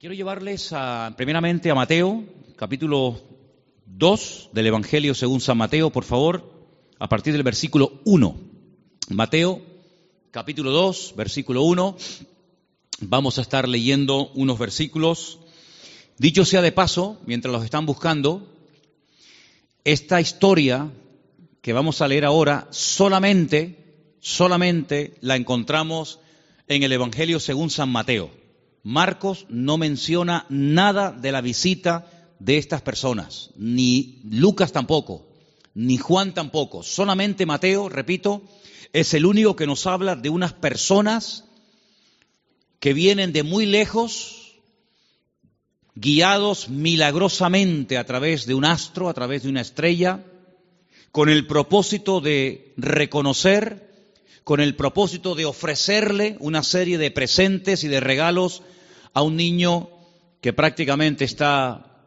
Quiero llevarles a, primeramente a Mateo, capítulo 2 del Evangelio según San Mateo, por favor, a partir del versículo 1. Mateo, capítulo 2, versículo 1. Vamos a estar leyendo unos versículos. Dicho sea de paso, mientras los están buscando, esta historia que vamos a leer ahora solamente, solamente la encontramos en el Evangelio según San Mateo. Marcos no menciona nada de la visita de estas personas, ni Lucas tampoco, ni Juan tampoco. Solamente Mateo, repito, es el único que nos habla de unas personas que vienen de muy lejos, guiados milagrosamente a través de un astro, a través de una estrella, con el propósito de reconocer, con el propósito de ofrecerle una serie de presentes y de regalos a un niño que prácticamente está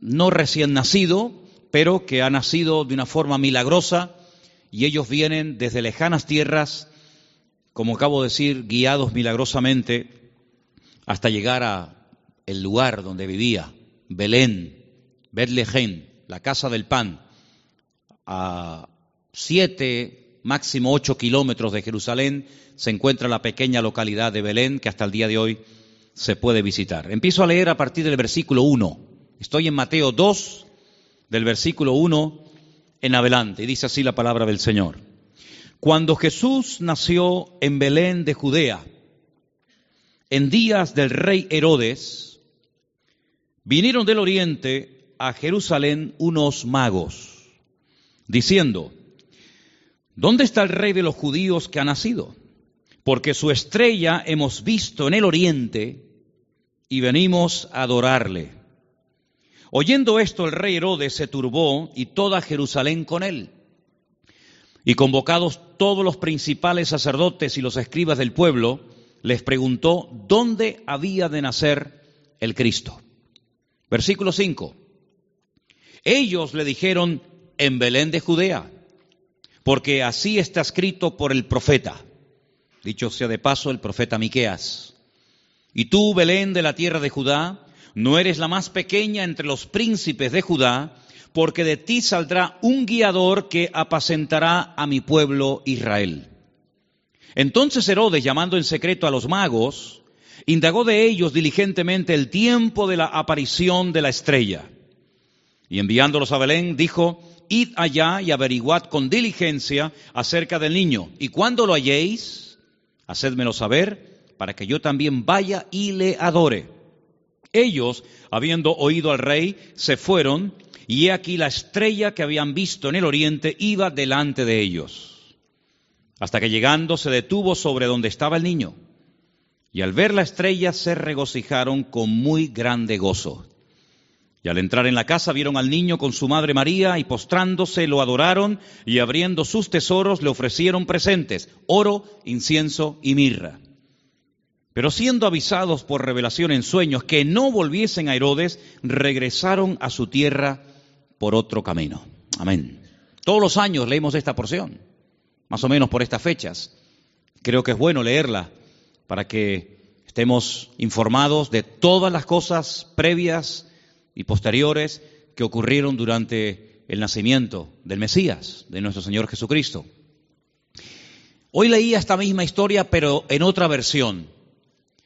no recién nacido, pero que ha nacido de una forma milagrosa y ellos vienen desde lejanas tierras como acabo de decir, guiados milagrosamente hasta llegar a el lugar donde vivía, Belén, Betlehem, la casa del pan, a siete, máximo ocho kilómetros de Jerusalén, se encuentra la pequeña localidad de Belén que hasta el día de hoy se puede visitar. Empiezo a leer a partir del versículo 1. Estoy en Mateo 2, del versículo 1 en adelante, y dice así la palabra del Señor. Cuando Jesús nació en Belén de Judea, en días del rey Herodes, vinieron del oriente a Jerusalén unos magos, diciendo, ¿dónde está el rey de los judíos que ha nacido? Porque su estrella hemos visto en el oriente y venimos a adorarle. Oyendo esto, el rey Herodes se turbó y toda Jerusalén con él. Y convocados todos los principales sacerdotes y los escribas del pueblo, les preguntó dónde había de nacer el Cristo. Versículo 5. Ellos le dijeron, en Belén de Judea, porque así está escrito por el profeta. Dicho sea de paso, el profeta Miqueas. Y tú, Belén de la tierra de Judá, no eres la más pequeña entre los príncipes de Judá, porque de ti saldrá un guiador que apacentará a mi pueblo Israel. Entonces Herodes, llamando en secreto a los magos, indagó de ellos diligentemente el tiempo de la aparición de la estrella. Y enviándolos a Belén, dijo, Id allá y averiguad con diligencia acerca del niño, y cuando lo halléis, hacedmelo saber, para que yo también vaya y le adore. Ellos, habiendo oído al rey, se fueron y he aquí la estrella que habían visto en el oriente iba delante de ellos, hasta que llegando se detuvo sobre donde estaba el niño. Y al ver la estrella se regocijaron con muy grande gozo. Y al entrar en la casa vieron al niño con su madre María y postrándose lo adoraron y abriendo sus tesoros le ofrecieron presentes, oro, incienso y mirra. Pero siendo avisados por revelación en sueños que no volviesen a Herodes, regresaron a su tierra por otro camino. Amén. Todos los años leemos esta porción, más o menos por estas fechas. Creo que es bueno leerla para que estemos informados de todas las cosas previas y posteriores que ocurrieron durante el nacimiento del Mesías, de nuestro Señor Jesucristo. Hoy leía esta misma historia, pero en otra versión.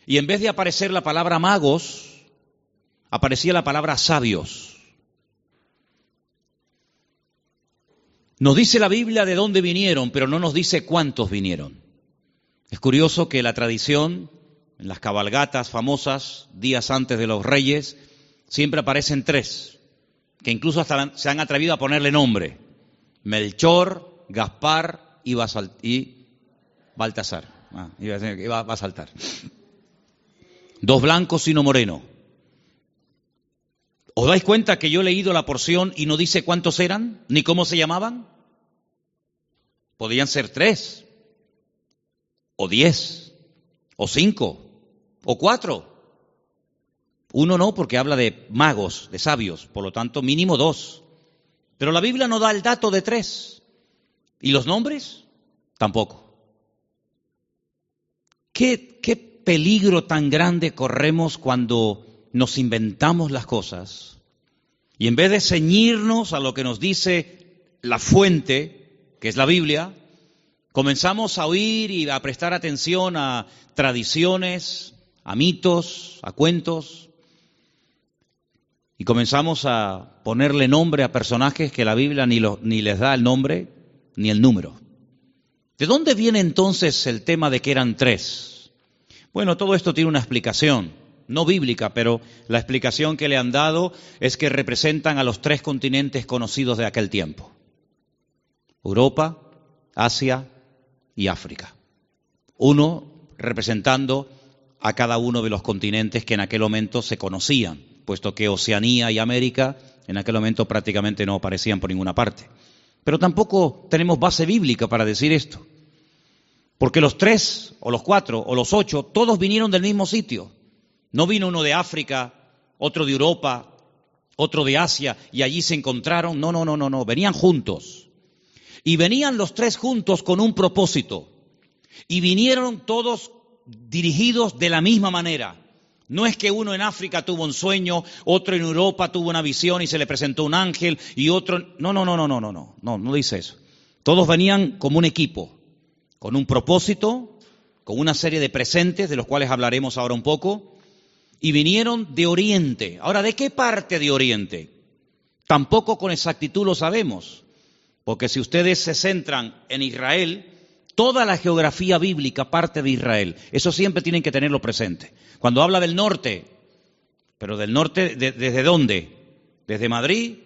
Y en vez de aparecer la palabra magos, aparecía la palabra sabios. Nos dice la Biblia de dónde vinieron, pero no nos dice cuántos vinieron. Es curioso que la tradición, en las cabalgatas famosas, días antes de los reyes, siempre aparecen tres, que incluso hasta se han atrevido a ponerle nombre. Melchor, Gaspar y, Baltasar. Ah, iba a saltar. Dos blancos y uno moreno. ¿Os dais cuenta que yo he leído la porción y no dice cuántos eran, ni cómo se llamaban? Podían ser tres, o diez, o cinco, o cuatro. Uno no, porque habla de magos, de sabios, por lo tanto mínimo dos. Pero la Biblia no da el dato de tres. ¿Y los nombres? Tampoco. ¿qué, peligro tan grande corremos cuando nos inventamos las cosas y en vez de ceñirnos a lo que nos dice la fuente, que es la Biblia, comenzamos a oír y a prestar atención a tradiciones, a mitos, a cuentos, y comenzamos a ponerle nombre a personajes que la Biblia ni, ni les da el nombre ni el número. ¿De dónde viene entonces el tema de que eran tres? Bueno, todo esto tiene una explicación, no bíblica, pero la explicación que le han dado es que representan a los tres continentes conocidos de aquel tiempo. Europa, Asia y África. Uno representando a cada uno de los continentes que en aquel momento se conocían, puesto que Oceanía y América en aquel momento prácticamente no aparecían por ninguna parte. Pero tampoco tenemos base bíblica para decir esto. Porque los tres, o los cuatro, o los ocho, todos vinieron del mismo sitio. No vino uno de África, otro de Europa, otro de Asia, y allí se encontraron. No, no, no, no, no. Venían juntos. Y venían los tres juntos con un propósito. Y vinieron todos dirigidos de la misma manera. No es que uno en África tuvo un sueño, otro en Europa tuvo una visión y se le presentó un ángel y otro... No, no, no, no, no, no, no, no, no dice eso. Todos venían como un equipo, con un propósito, con una serie de presentes, de los cuales hablaremos ahora un poco, y vinieron de Oriente. Ahora, ¿de qué parte de Oriente? Tampoco con exactitud lo sabemos, porque si ustedes se centran en Israel, Toda la geografía bíblica parte de Israel. Eso siempre tienen que tenerlo presente. Cuando habla del norte, pero del norte, ¿desde dónde? Desde Madrid,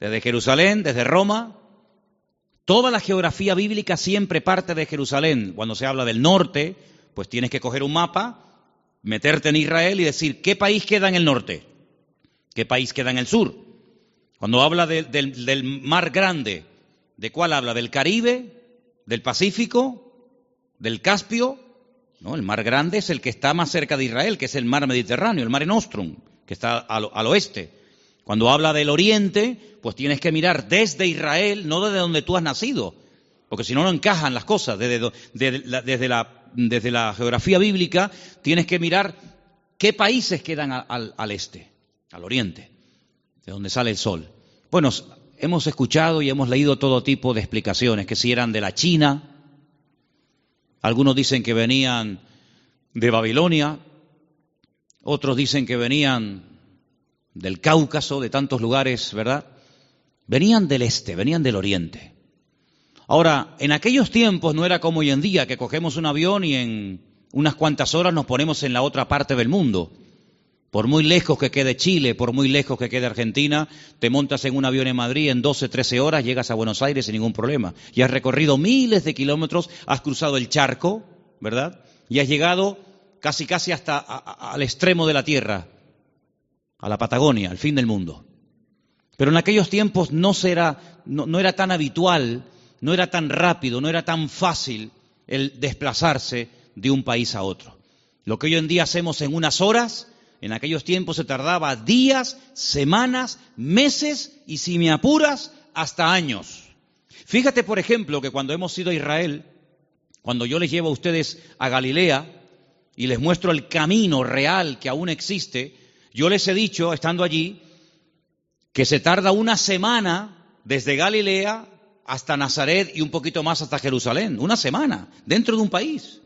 desde Jerusalén, desde Roma. Toda la geografía bíblica siempre parte de Jerusalén. Cuando se habla del norte, pues tienes que coger un mapa, meterte en Israel y decir, ¿qué país queda en el norte? ¿Qué país queda en el sur? Cuando habla del mar grande, ¿de cuál habla? ¿Del Caribe? Del Pacífico, del Caspio, ¿no? El mar grande es el que está más cerca de Israel, que es el mar Mediterráneo, el mar Nostrum, que está al, oeste. Cuando habla del oriente, pues tienes que mirar desde Israel, no desde donde tú has nacido, porque si no, no encajan las cosas. Desde, desde, la, desde la, geografía bíblica, tienes que mirar qué países quedan al, al este, al oriente, de donde sale el sol. Bueno, hemos escuchado y hemos leído todo tipo de explicaciones, que si eran de la China, algunos dicen que venían de Babilonia, otros dicen que venían del Cáucaso, de tantos lugares, ¿verdad? Venían del este, venían del oriente. Ahora, en aquellos tiempos no era como hoy en día, que cogemos un avión y en unas cuantas horas nos ponemos en la otra parte del mundo. Por muy lejos que quede Chile, por muy lejos que quede Argentina, te montas en un avión en Madrid en 12, 13 horas, llegas a Buenos Aires sin ningún problema. Y has recorrido miles de kilómetros, has cruzado el charco, ¿verdad? Y has llegado casi, casi hasta al extremo de la Tierra, a la Patagonia, al fin del mundo. Pero en aquellos tiempos no, no era tan habitual, no era tan rápido, no era tan fácil el desplazarse de un país a otro. Lo que hoy en día hacemos en unas horas, en aquellos tiempos se tardaba días, semanas, meses y si me apuras, hasta años. Fíjate, por ejemplo, que cuando hemos ido a Israel, cuando yo les llevo a ustedes a Galilea y les muestro el camino real que aún existe, yo les he dicho, estando allí, que se tarda una semana desde Galilea hasta Nazaret y un poquito más hasta Jerusalén. Una semana, dentro de un país.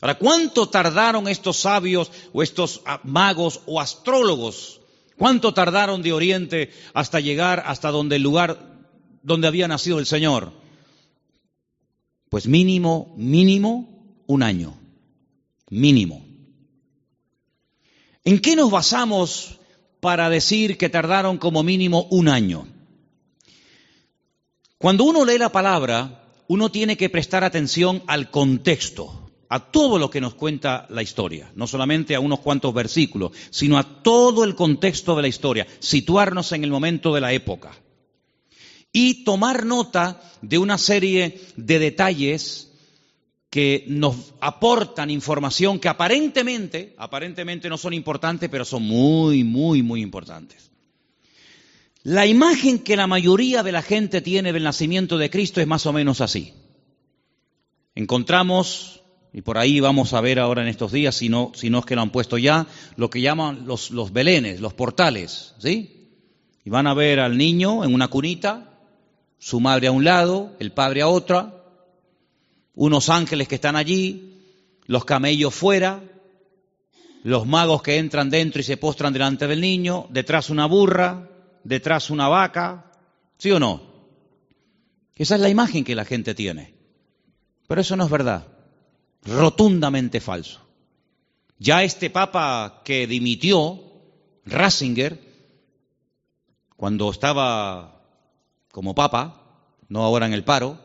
Ahora, ¿cuánto tardaron estos sabios o estos magos o astrólogos? ¿Cuánto tardaron de Oriente hasta llegar hasta donde el lugar donde había nacido el Señor? Pues mínimo, mínimo, un año. Mínimo. ¿En qué nos basamos para decir que tardaron como mínimo un año? Cuando uno lee la palabra, uno tiene que prestar atención al contexto a todo lo que nos cuenta la historia, no solamente a unos cuantos versículos, sino a todo el contexto de la historia, situarnos en el momento de la época y tomar nota de una serie de detalles que nos aportan información que aparentemente, aparentemente no son importantes, pero son muy, muy, muy importantes. La imagen que la mayoría de la gente tiene del nacimiento de Cristo es más o menos así. Encontramos y por ahí vamos a ver ahora en estos días, si no, si no es que lo han puesto ya, lo que llaman los, los belenes, los portales, ¿sí? Y van a ver al niño en una cunita, su madre a un lado, el padre a otra, unos ángeles que están allí, los camellos fuera, los magos que entran dentro y se postran delante del niño, detrás una burra, detrás una vaca, ¿sí o no? Esa es la imagen que la gente tiene. Pero eso no es verdad, rotundamente falso. Ya este papa que dimitió, Ratzinger, cuando estaba como papa, no ahora en el paro,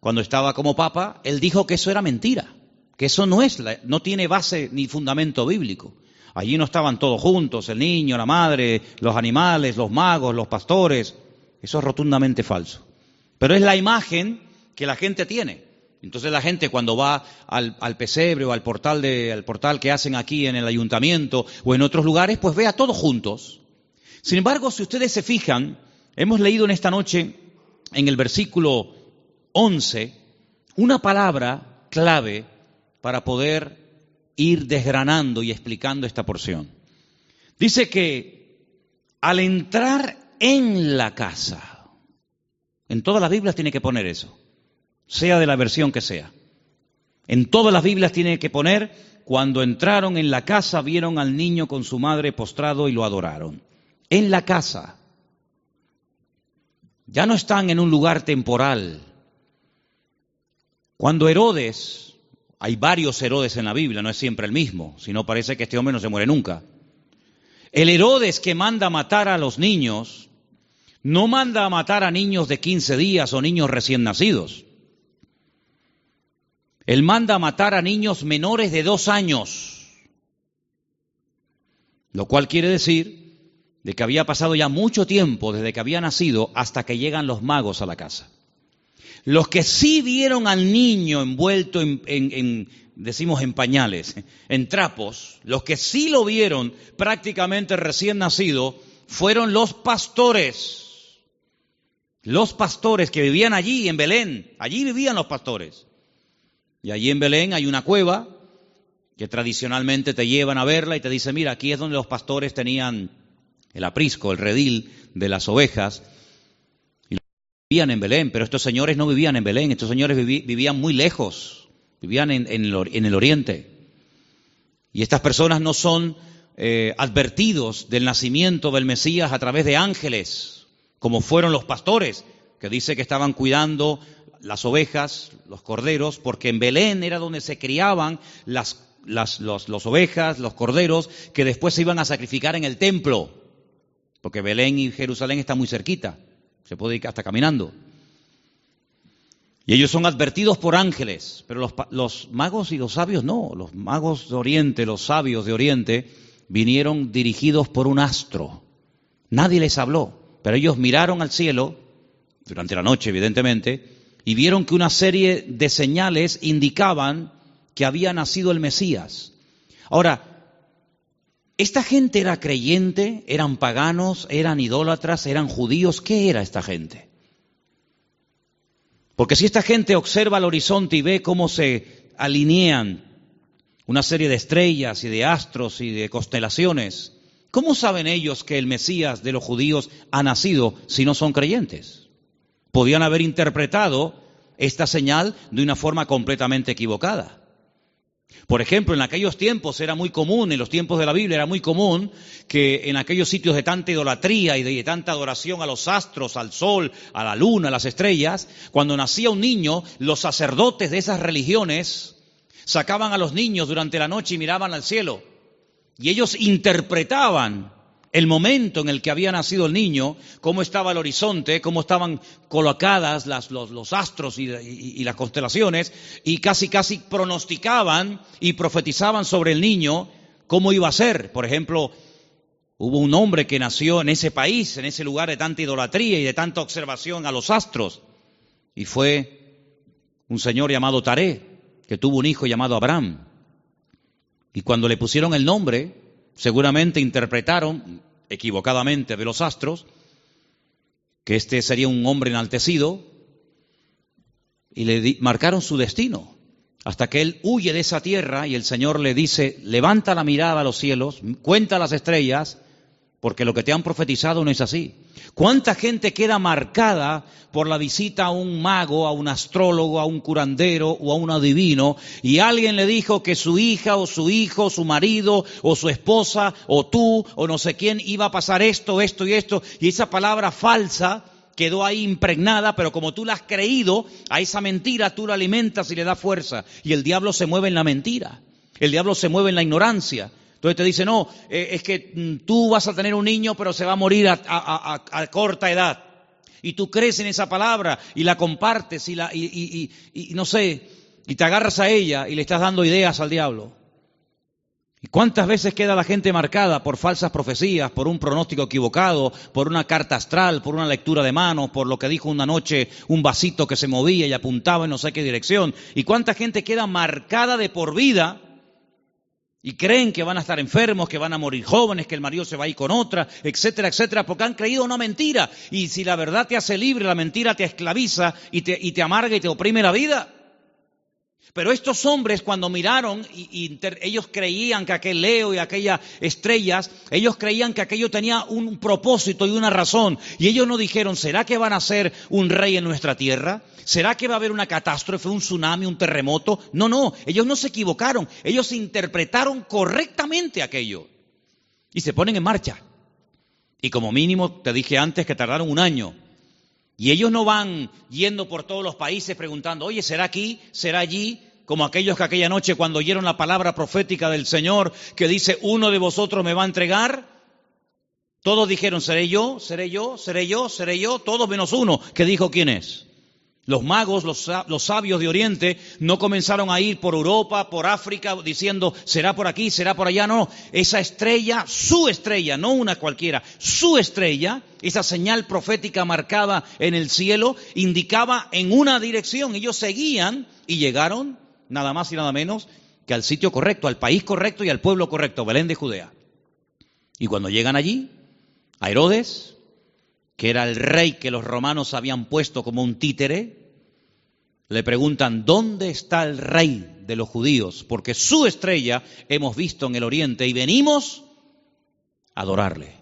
cuando estaba como papa, él dijo que eso era mentira, que eso no es, no tiene base ni fundamento bíblico. Allí no estaban todos juntos, el niño, la madre, los animales, los magos, los pastores. Eso es rotundamente falso. Pero es la imagen que la gente tiene. Entonces la gente cuando va al, pesebre o al portal, de, al portal que hacen aquí en el ayuntamiento o en otros lugares, pues ve a todos juntos. Sin embargo, si ustedes se fijan, hemos leído en esta noche en el versículo 11 una palabra clave para poder ir desgranando y explicando esta porción. Dice que al entrar en la casa, en todas las Biblias tiene que poner eso, sea de la versión que sea. En todas las Biblias tiene que poner, cuando entraron en la casa vieron al niño con su madre postrado y lo adoraron. En la casa. Ya no están en un lugar temporal. Cuando Herodes hay varios Herodes en la Biblia, no es siempre el mismo, si no parece que este hombre no se muere nunca. El Herodes que manda matar a los niños, no manda a matar a niños de 15 días o niños recién nacidos. Él manda a matar a niños menores de dos años, lo cual quiere decir de que había pasado ya mucho tiempo desde que había nacido hasta que llegan los magos a la casa. Los que sí vieron al niño envuelto en, decimos en pañales, en trapos, los que sí lo vieron prácticamente recién nacido, fueron los pastores. Los pastores que vivían allí en Belén, allí vivían los pastores. Y allí en Belén hay una cueva que tradicionalmente te llevan a verla y te dice, mira, aquí es donde los pastores tenían el aprisco, el redil de las ovejas, vivían en Belén, pero estos señores no vivían en Belén, estos señores vivían muy lejos, vivían en, el, oriente. Y estas personas no son eh, advertidos del nacimiento del Mesías a través de ángeles, como fueron los pastores, que dice que estaban cuidando las ovejas, los corderos, porque en Belén era donde se criaban las, las ovejas, los corderos, que después se iban a sacrificar en el templo, porque Belén y Jerusalén están muy cerquita. Se puede ir hasta caminando. Y ellos son advertidos por ángeles, pero los, los, magos y los sabios no. Los magos de Oriente, los sabios de Oriente, vinieron dirigidos por un astro. Nadie les habló, pero ellos miraron al cielo, durante la noche evidentemente, y vieron que una serie de señales indicaban que había nacido el Mesías. Ahora, ¿Esta gente era creyente? ¿Eran paganos? ¿Eran idólatras? ¿Eran judíos? ¿Qué era esta gente? Porque si esta gente observa el horizonte y ve cómo se alinean una serie de estrellas y de astros y de constelaciones, ¿cómo saben ellos que el Mesías de los judíos ha nacido si no son creyentes? Podían haber interpretado esta señal de una forma completamente equivocada. Por ejemplo, en aquellos tiempos era muy común, en los tiempos de la Biblia era muy común que en aquellos sitios de tanta idolatría y de tanta adoración a los astros, al sol, a la luna, a las estrellas, cuando nacía un niño, los sacerdotes de esas religiones sacaban a los niños durante la noche y miraban al cielo. Y ellos interpretaban el momento en el que había nacido el niño, cómo estaba el horizonte, cómo estaban colocadas los, astros y, las constelaciones, y casi casi pronosticaban y profetizaban sobre el niño cómo iba a ser. Por ejemplo, hubo un hombre que nació en ese país, en ese lugar de tanta idolatría y de tanta observación a los astros, y fue un señor llamado Taré, que tuvo un hijo llamado Abraham. Y cuando le pusieron el nombre, seguramente interpretaron equivocadamente de los astros que este sería un hombre enaltecido y le marcaron su destino. hasta que él huye de esa tierra y el Señor le dice, levanta la mirada a los cielos, cuenta las estrellas, porque lo que te han profetizado no es así. ¿Cuánta gente queda marcada por la visita a un mago, a un astrólogo, a un curandero o a un adivino y alguien le dijo que su hija o su hijo, su marido o su esposa o tú o no sé quién iba a pasar esto, esto y esto y esa palabra falsa quedó ahí impregnada, pero como tú la has creído, a esa mentira tú la alimentas y le das fuerza. Y el diablo se mueve en la mentira, el diablo se mueve en la ignorancia. Entonces te dice, no, eh, es que mm, tú vas a tener un niño, pero se va a morir a, corta edad. Y tú crees en esa palabra y la compartes y, la, y no sé, y te agarras a ella y le estás dando ideas al diablo. ¿Y cuántas veces queda la gente marcada por falsas profecías, por un pronóstico equivocado, por una carta astral, por una lectura de manos, por lo que dijo una noche un vasito que se movía y apuntaba en no sé qué dirección? ¿Y cuánta gente queda marcada de por vida y creen que van a estar enfermos, que van a morir jóvenes, que el marido se va a ir con otra, etcétera, etcétera, porque han creído una mentira? Y si la verdad te hace libre, la mentira te esclaviza y te, y te amarga y te oprime la vida. Pero estos hombres cuando miraron y, ellos creían que aquel Leo y aquellas estrellas, ellos creían que aquello tenía un propósito y una razón. Y ellos no dijeron, ¿será que van a ser un rey en nuestra tierra? ¿Será que va a haber una catástrofe, un tsunami, un terremoto? No, no, ellos no se equivocaron, ellos interpretaron correctamente aquello. Y se ponen en marcha. Y como mínimo, te dije antes que tardaron un año. Y ellos no van yendo por todos los países preguntando, oye, ¿será aquí? ¿Será allí? Como aquellos que aquella noche cuando oyeron la palabra profética del Señor que dice, uno de vosotros me va a entregar. Todos dijeron, seré yo, seré yo, seré yo, seré yo, todos menos uno que dijo quién es. Los magos, los, sabios de Oriente, no comenzaron a ir por Europa, por África, diciendo, será por aquí, será por allá. No, esa estrella, su estrella, no una cualquiera, su estrella, esa señal profética marcada en el cielo, indicaba en una dirección. Ellos seguían y llegaron, nada más y nada menos, que al sitio correcto, al país correcto y al pueblo correcto, Belén de Judea. Y cuando llegan allí, a Herodes, que era el rey que los romanos habían puesto como un títere, le preguntan, ¿dónde está el rey de los judíos? Porque su estrella hemos visto en el oriente y venimos a adorarle.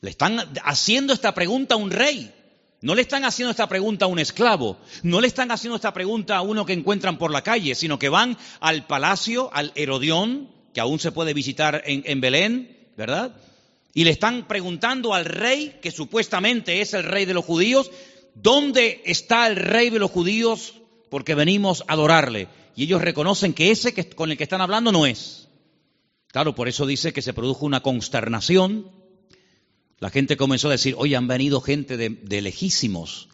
Le están haciendo esta pregunta a un rey. No le están haciendo esta pregunta a un esclavo, no le están haciendo esta pregunta a uno que encuentran por la calle, sino que van al palacio, al Herodión, que aún se puede visitar en, Belén, ¿verdad? y le están preguntando al rey, que supuestamente es el rey de los judíos, ¿dónde está el rey de los judíos? Porque venimos a adorarle. Y ellos reconocen que ese que, con el que están hablando no es. Claro, por eso dice que se produjo una consternación. La gente comenzó a decir, oye, han venido gente de, de lejísimos,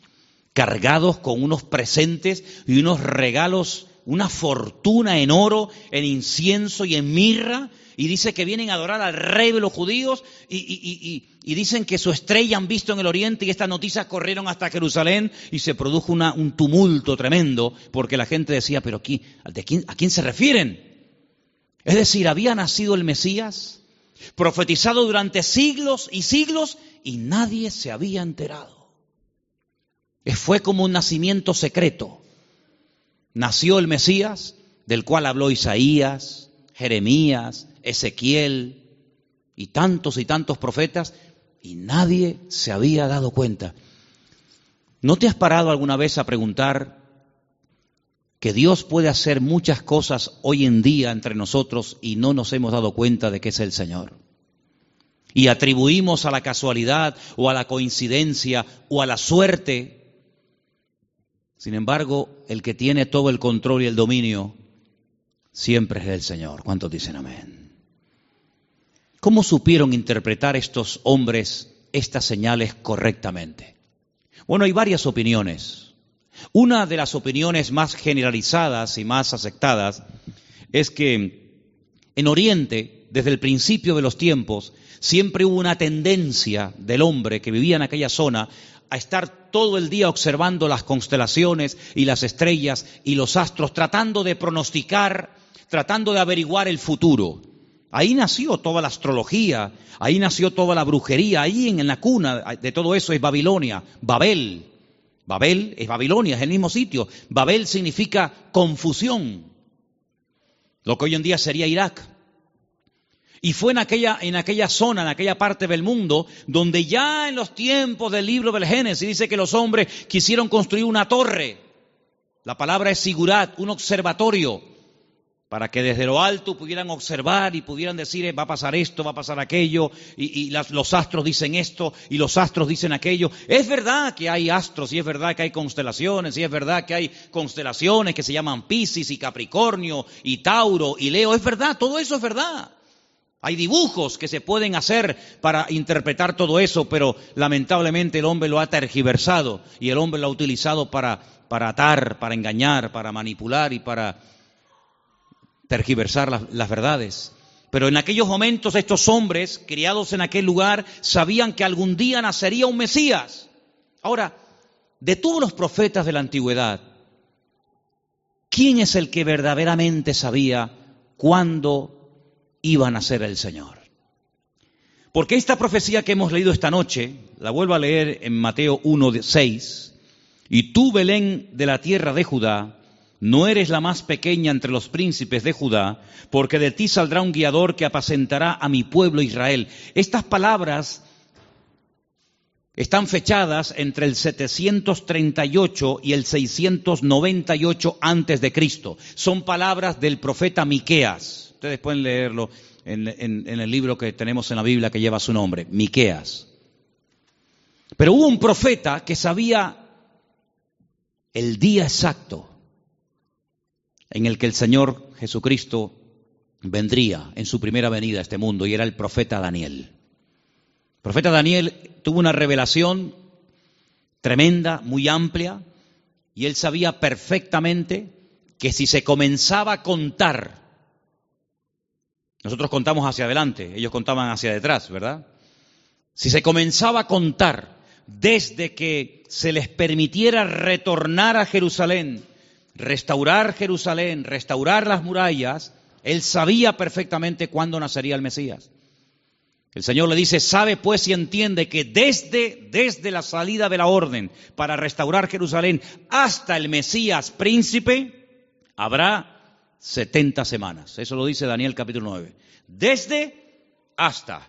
cargados con unos presentes y unos regalos, una fortuna en oro, en incienso y en mirra, y dice que vienen a adorar al rey de los judíos y, dicen que su estrella han visto en el oriente y estas noticias corrieron hasta Jerusalén y se produjo un tumulto tremendo porque la gente decía, pero aquí, ¿a quién se refieren? Es decir, había nacido el Mesías, profetizado durante siglos y siglos y nadie se había enterado. Fue como un nacimiento secreto. Nació el Mesías, del cual habló Isaías, Jeremías, Ezequiel y tantos y tantos profetas, y nadie se había dado cuenta. ¿No te has parado alguna vez a preguntar que Dios puede hacer muchas cosas hoy en día entre nosotros y no nos hemos dado cuenta de que es el Señor? Y atribuimos a la casualidad o a la coincidencia o a la suerte. Sin embargo, el que tiene todo el control y el dominio siempre es el Señor. ¿Cuántos dicen amén? ¿Cómo supieron interpretar estos hombres estas señales correctamente? Bueno, hay varias opiniones. Una de las opiniones más generalizadas y más aceptadas es que en Oriente, desde el principio de los tiempos, siempre hubo una tendencia del hombre que vivía en aquella zona a estar todo el día observando las constelaciones y las estrellas y los astros, tratando de pronosticar, tratando de averiguar el futuro. Ahí nació toda la astrología, ahí nació toda la brujería, ahí en, la cuna de todo eso es Babilonia, Babel. Babel es Babilonia, es el mismo sitio. Babel significa confusión. lo que hoy en día sería Irak. Y fue en aquella, en aquella zona, en aquella parte del mundo, donde ya en los tiempos del libro del Génesis dice que los hombres quisieron construir una torre. La palabra es sigurat, un observatorio, para que desde lo alto pudieran observar y pudieran decir, eh, va a pasar esto, va a pasar aquello, y, los astros dicen esto, y los astros dicen aquello. Es verdad que hay astros, y es verdad que hay constelaciones, y es verdad que hay constelaciones que se llaman Piscis y Capricornio, y Tauro, y Leo, es verdad, todo eso es verdad. Hay dibujos que se pueden hacer para interpretar todo eso, pero lamentablemente el hombre lo ha tergiversado y el hombre lo ha utilizado para, para atar, para engañar, para manipular y para tergiversar las, verdades. Pero en aquellos momentos estos hombres, criados en aquel lugar, sabían que algún día nacería un Mesías. Ahora, de todos los profetas de la antigüedad, ¿quién es el que verdaderamente sabía cuándo iba a nacer el Señor? Porque esta profecía que hemos leído esta noche, la vuelvo a leer en Mateo 1, 6, y tú, Belén de la tierra de Judá, no eres la más pequeña entre los príncipes de Judá, porque de ti saldrá un guiador que apacentará a mi pueblo Israel. Estas palabras están fechadas entre el 738 y el 698 antes de Cristo. Son palabras del profeta Miqueas. Ustedes pueden leerlo en, el libro que tenemos en la Biblia que lleva su nombre, Miqueas. Pero hubo un profeta que sabía el día exacto en el que el Señor Jesucristo vendría en su primera venida a este mundo y era el profeta Daniel. El profeta Daniel tuvo una revelación tremenda, muy amplia, y él sabía perfectamente que si se comenzaba a contar, nosotros contamos hacia adelante, ellos contaban hacia detrás, ¿verdad? Si se comenzaba a contar desde que se les permitiera retornar a Jerusalén restaurar Jerusalén, restaurar las murallas, él sabía perfectamente cuándo nacería el Mesías. El Señor le dice, sabe pues y entiende que desde, desde la salida de la orden para restaurar Jerusalén hasta el Mesías príncipe, habrá 70 semanas. Eso lo dice Daniel capítulo 9. Desde hasta.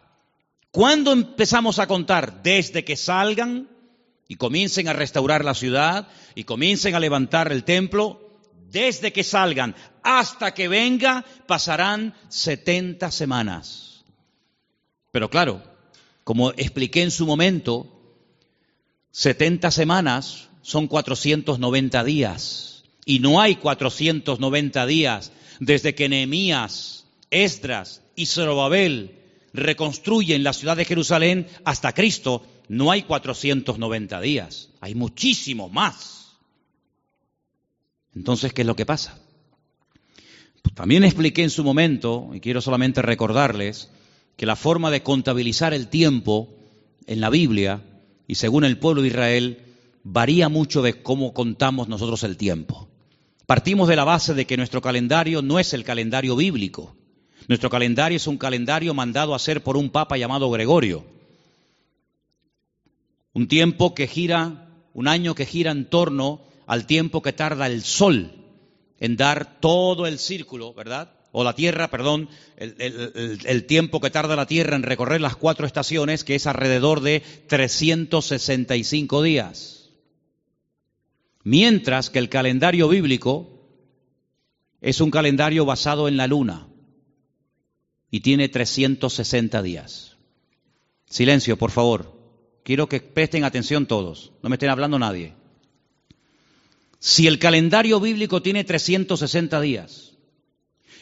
¿Cuándo empezamos a contar? Desde que salgan y comiencen a restaurar la ciudad y comiencen a levantar el templo, desde que salgan hasta que venga pasarán 70 semanas. Pero claro, como expliqué en su momento, 70 semanas son 490 días. Y no hay 490 días desde que Nehemías, Esdras y Zorobabel reconstruyen la ciudad de Jerusalén hasta Cristo, no hay 490 días, hay muchísimo más. Entonces, ¿qué es lo que pasa? Pues también expliqué en su momento, y quiero solamente recordarles, que la forma de contabilizar el tiempo en la Biblia y según el pueblo de Israel varía mucho de cómo contamos nosotros el tiempo. Partimos de la base de que nuestro calendario no es el calendario bíblico. Nuestro calendario es un calendario mandado a hacer por un papa llamado Gregorio. Un tiempo que gira, un año que gira en torno al tiempo que tarda el sol en dar todo el círculo, ¿verdad? O la Tierra, perdón, el, tiempo que tarda la Tierra en recorrer las cuatro estaciones, que es alrededor de 365 días. Mientras que el calendario bíblico es un calendario basado en la luna y tiene 360 días. Silencio, por favor. Quiero que presten atención todos, no me estén hablando nadie. Si el calendario bíblico tiene 360 días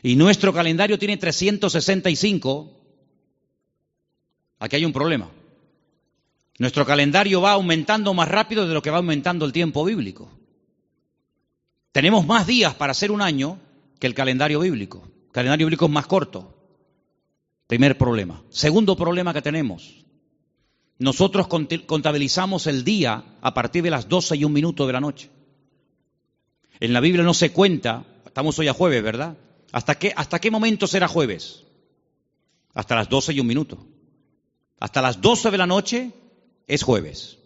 y nuestro calendario tiene 365, aquí hay un problema. Nuestro calendario va aumentando más rápido de lo que va aumentando el tiempo bíblico. Tenemos más días para hacer un año que el calendario bíblico. El calendario bíblico es más corto. Primer problema. Segundo problema que tenemos. Nosotros contabilizamos el día a partir de las 12 y un minuto de la noche. En la Biblia no se cuenta, estamos hoy a jueves, ¿verdad? ¿Hasta qué, hasta qué momento será jueves? Hasta las 12 y un minuto. Hasta las 12 de la noche es jueves.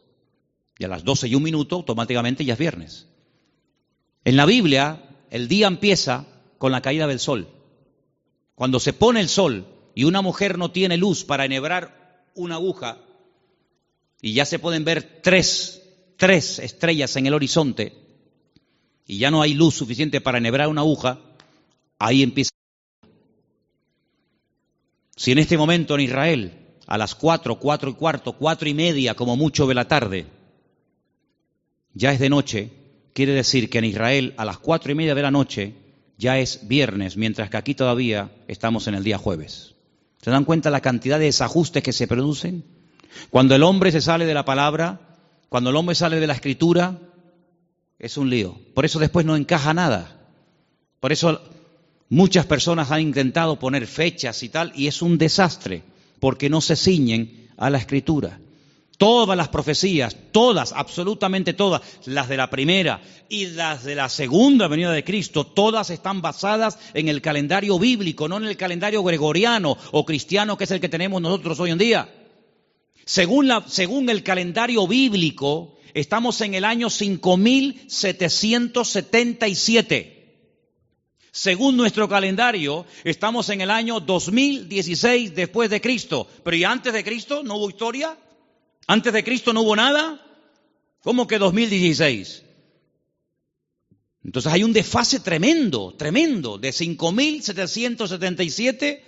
Y a las 12 y un minuto automáticamente ya es viernes. En la Biblia el día empieza con la caída del sol. Cuando se pone el sol y una mujer no tiene luz para enhebrar una aguja y ya se pueden ver tres, tres estrellas en el horizonte y ya no hay luz suficiente para enhebrar una aguja, ahí empieza. Si en este momento en Israel, a las cuatro, cuatro y cuarto, cuatro y media, como mucho de la tarde, ya es de noche, quiere decir que en Israel a las cuatro y media de la noche ya es viernes, mientras que aquí todavía estamos en el día jueves. ¿Se dan cuenta la cantidad de desajustes que se producen? Cuando el hombre se sale de la palabra, cuando el hombre sale de la escritura, es un lío. Por eso después no encaja nada. Por eso muchas personas han intentado poner fechas y tal, y es un desastre, porque no se ciñen a la escritura. Todas las profecías, todas, absolutamente todas, las de la primera y las de la segunda venida de Cristo, todas están basadas en el calendario bíblico, no en el calendario gregoriano o cristiano que es el que tenemos nosotros hoy en día. Según, la, según el calendario bíblico, estamos en el año 5777. Según nuestro calendario, estamos en el año 2016 después de Cristo. Pero ¿y antes de Cristo no hubo historia? Antes de Cristo no hubo nada. ¿Cómo que 2016? Entonces hay un desfase tremendo, tremendo, de 5.777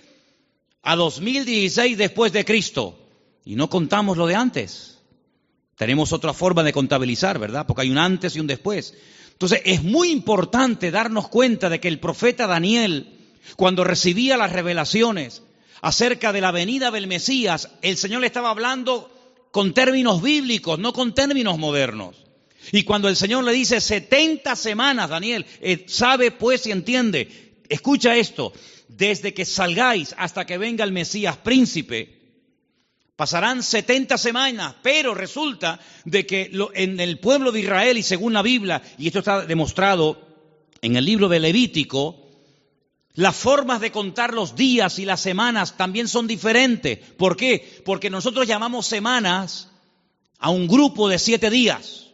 a 2016 después de Cristo. Y no contamos lo de antes. Tenemos otra forma de contabilizar, ¿verdad? Porque hay un antes y un después. Entonces es muy importante darnos cuenta de que el profeta Daniel, cuando recibía las revelaciones acerca de la venida del Mesías, el Señor le estaba hablando con términos bíblicos, no con términos modernos. Y cuando el Señor le dice 70 semanas, Daniel, eh, sabe pues y entiende, escucha esto, desde que salgáis hasta que venga el Mesías príncipe, pasarán 70 semanas, pero resulta de que en el pueblo de Israel y según la Biblia, y esto está demostrado en el libro de Levítico, las formas de contar los días y las semanas también son diferentes. ¿Por qué? Porque nosotros llamamos semanas a un grupo de siete días.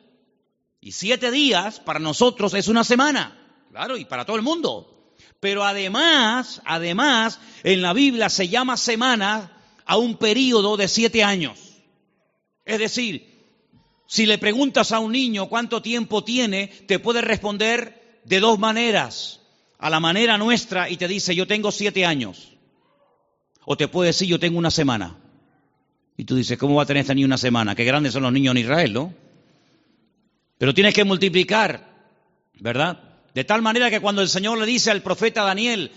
Y siete días para nosotros es una semana. Claro, y para todo el mundo. Pero además, además, en la Biblia se llama semana a un periodo de siete años. Es decir, si le preguntas a un niño cuánto tiempo tiene, te puede responder de dos maneras a la manera nuestra y te dice, yo tengo siete años. O te puede decir, yo tengo una semana. Y tú dices, ¿cómo va a tener esta niña una semana? Qué grandes son los niños en Israel, ¿no? Pero tienes que multiplicar, ¿verdad? De tal manera que cuando el Señor le dice al profeta Daniel,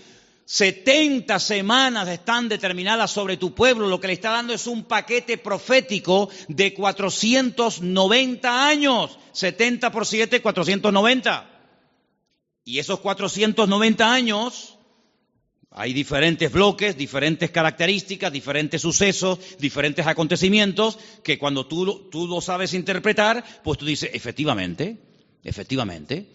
70 semanas están determinadas sobre tu pueblo, lo que le está dando es un paquete profético de 490 años. 70 por 7, 490. Y esos 490 años, hay diferentes bloques, diferentes características, diferentes sucesos, diferentes acontecimientos, que cuando tú, tú lo sabes interpretar, pues tú dices, efectivamente, efectivamente,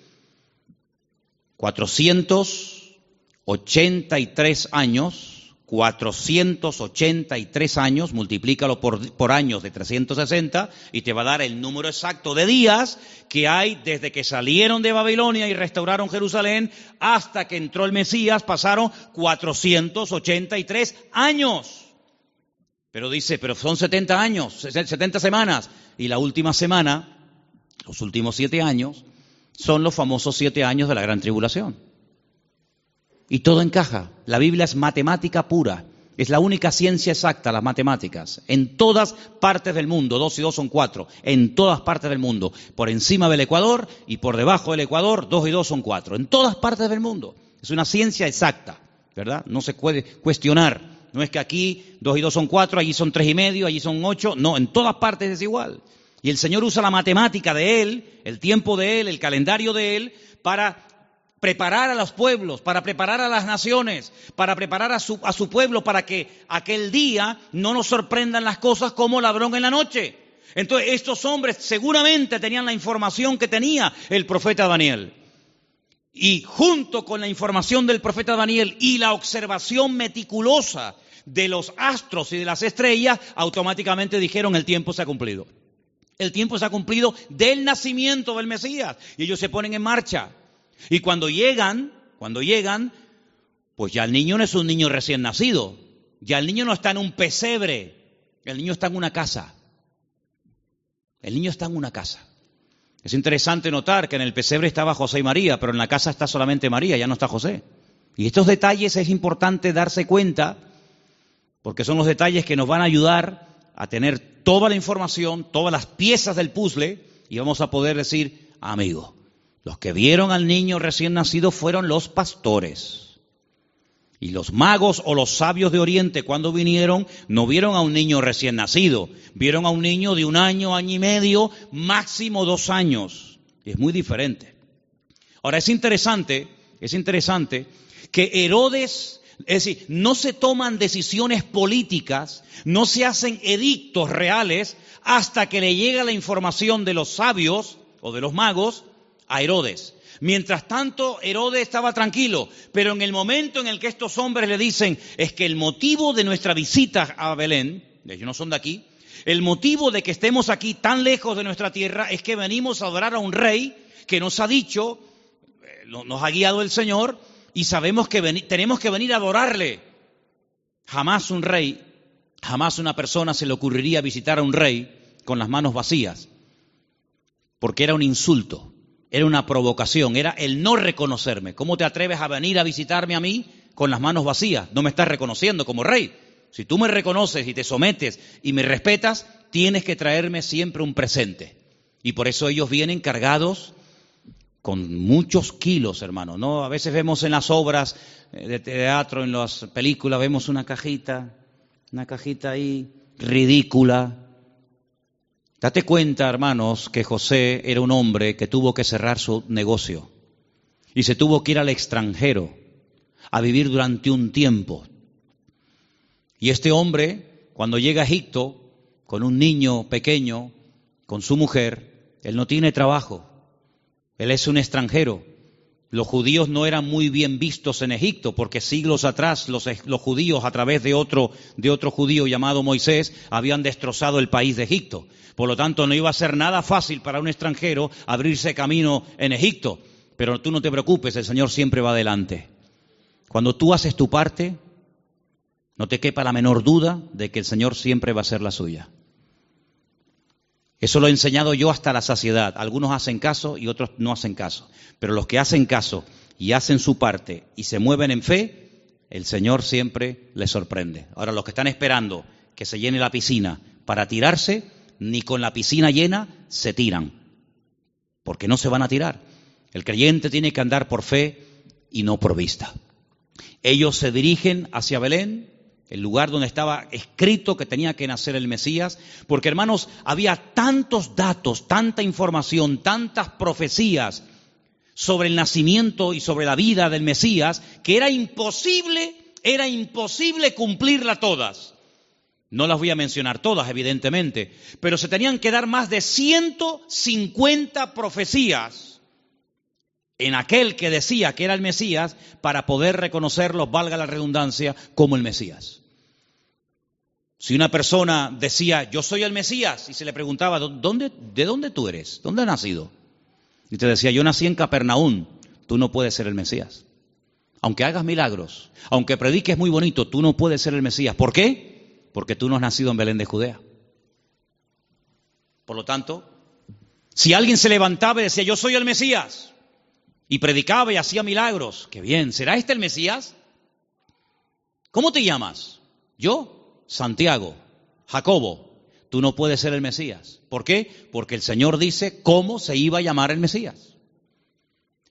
483 años 483 años, multiplícalo por, por, años de 360 y te va a dar el número exacto de días que hay desde que salieron de Babilonia y restauraron Jerusalén hasta que entró el Mesías, pasaron 483 años. Pero dice, pero son 70 años, 70 semanas. Y la última semana, los últimos siete años, son los famosos siete años de la gran tribulación. Y todo encaja. La Biblia es matemática pura. Es la única ciencia exacta, las matemáticas. En todas partes del mundo, dos y dos son cuatro. En todas partes del mundo. Por encima del Ecuador y por debajo del Ecuador, dos y dos son cuatro. En todas partes del mundo. Es una ciencia exacta, ¿verdad? No se puede cuestionar. No es que aquí dos y dos son cuatro, allí son tres y medio, allí son ocho. No, en todas partes es igual. Y el Señor usa la matemática de Él, el tiempo de Él, el calendario de Él, para preparar a los pueblos, para preparar a las naciones, para preparar a su, a su pueblo para que aquel día no nos sorprendan las cosas como ladrón en la noche. Entonces estos hombres seguramente tenían la información que tenía el profeta Daniel. Y junto con la información del profeta Daniel y la observación meticulosa de los astros y de las estrellas, automáticamente dijeron el tiempo se ha cumplido. El tiempo se ha cumplido del nacimiento del Mesías. Y ellos se ponen en marcha. Y cuando llegan, cuando llegan, Pues ya el niño no es un niño recién nacido, ya el niño no está en un pesebre, el niño está en una casa. El niño está en una casa. Es interesante notar que en el pesebre estaba José y María, pero en la casa está solamente María, ya no está José. Y estos detalles es importante darse cuenta, porque son los detalles que nos van a ayudar a tener toda la información, todas las piezas del puzzle, y vamos a poder decir, amigo, los que vieron al niño recién nacido fueron los pastores. Y los magos o los sabios de Oriente cuando vinieron no vieron a un niño recién nacido, vieron a un niño de un año, año y medio, máximo dos años. Es muy diferente. Ahora es interesante, es interesante que Herodes, es decir, no se toman decisiones políticas, no se hacen edictos reales hasta que le llega la información de los sabios o de los magos a Herodes. Mientras tanto, Herodes estaba tranquilo, pero en el momento en el que estos hombres le dicen, es que el motivo de nuestra visita a Belén, ellos no son de aquí, el motivo de que estemos aquí tan lejos de nuestra tierra es que venimos a adorar a un rey que nos ha dicho, eh, nos ha guiado el Señor y sabemos que tenemos que venir a adorarle. Jamás un rey, jamás una persona se le ocurriría visitar a un rey con las manos vacías, porque era un insulto era una provocación, era el no reconocerme. ¿Cómo te atreves a venir a visitarme a mí con las manos vacías? No me estás reconociendo como rey. Si tú me reconoces y te sometes y me respetas, tienes que traerme siempre un presente. Y por eso ellos vienen cargados con muchos kilos, hermano. ¿no? A veces vemos en las obras eh, de teatro, en las películas, vemos una cajita, una cajita ahí ridícula, Date cuenta, hermanos, que José era un hombre que tuvo que cerrar su negocio y se tuvo que ir al extranjero a vivir durante un tiempo. Y este hombre, cuando llega a Egipto, con un niño pequeño, con su mujer, él no tiene trabajo, él es un extranjero. Los judíos no eran muy bien vistos en Egipto, porque siglos atrás los, los, judíos, a través de otro, de otro judío llamado Moisés, habían destrozado el país de Egipto. Por lo tanto, no iba a ser nada fácil para un extranjero abrirse camino en Egipto. Pero tú no te preocupes, el Señor siempre va adelante. Cuando tú haces tu parte, no te quepa la menor duda de que el Señor siempre va a hacer la suya. Eso lo he enseñado yo hasta la saciedad. Algunos hacen caso y otros no hacen caso. Pero los que hacen caso y hacen su parte y se mueven en fe, el Señor siempre les sorprende. Ahora, los que están esperando que se llene la piscina para tirarse, ni con la piscina llena se tiran, porque no se van a tirar. El creyente tiene que andar por fe y no por vista. Ellos se dirigen hacia Belén, el lugar donde estaba escrito que tenía que nacer el Mesías, porque hermanos, había tantos datos, tanta información, tantas profecías sobre el nacimiento y sobre la vida del Mesías, que era imposible, era imposible cumplirla todas. No las voy a mencionar todas, evidentemente, pero se tenían que dar más de 150 profecías en aquel que decía que era el Mesías para poder reconocerlo, valga la redundancia, como el Mesías. Si una persona decía, yo soy el Mesías, y se le preguntaba, ¿dónde, ¿de dónde tú eres? ¿Dónde has nacido? Y te decía, yo nací en Capernaum, tú no puedes ser el Mesías. Aunque hagas milagros, aunque prediques muy bonito, tú no puedes ser el Mesías. ¿Por qué? porque tú no has nacido en Belén de Judea. Por lo tanto, si alguien se levantaba y decía, yo soy el Mesías, y predicaba y hacía milagros, qué bien, ¿será este el Mesías? ¿Cómo te llamas? Yo, Santiago, Jacobo. Tú no puedes ser el Mesías. ¿Por qué? Porque el Señor dice cómo se iba a llamar el Mesías.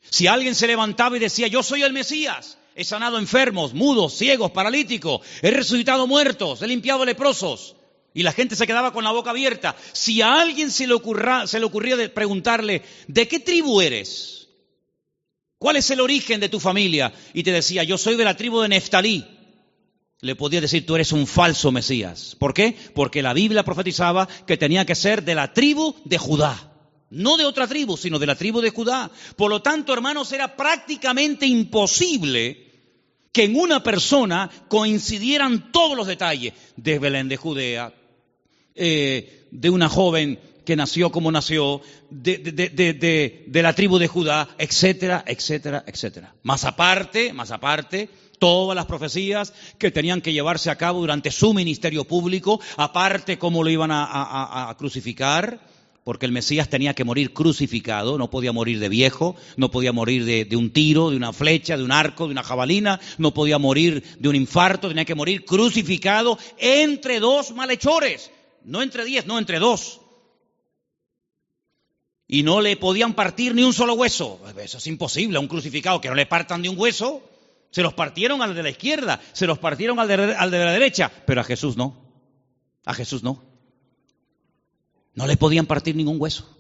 Si alguien se levantaba y decía, yo soy el Mesías, He sanado enfermos, mudos, ciegos, paralíticos. He resucitado muertos. He limpiado leprosos. Y la gente se quedaba con la boca abierta. Si a alguien se le, ocurra, se le ocurría preguntarle, ¿de qué tribu eres? ¿Cuál es el origen de tu familia? Y te decía, yo soy de la tribu de Neftalí. Le podía decir, tú eres un falso Mesías. ¿Por qué? Porque la Biblia profetizaba que tenía que ser de la tribu de Judá no de otra tribu, sino de la tribu de Judá. Por lo tanto, hermanos, era prácticamente imposible que en una persona coincidieran todos los detalles de Belén de Judea, eh, de una joven que nació como nació, de, de, la tribu de Judá, etcétera, etcétera, etcétera. Más aparte, más aparte, todas las profecías que tenían que llevarse a cabo durante su ministerio público, aparte cómo lo iban a, crucificar, porque el Mesías tenía que morir crucificado, no podía morir de viejo, no podía morir de, de, un tiro, de una flecha, de un arco, de una jabalina, no podía morir de un infarto, tenía que morir crucificado entre dos malhechores, no entre diez, no entre dos y no le podían partir ni un solo hueso. Eso es imposible, a un crucificado que no le partan ni un hueso. Se los partieron al de la izquierda, se los partieron al de, la derecha, pero a Jesús no. A Jesús no. No le podían partir ningún hueso.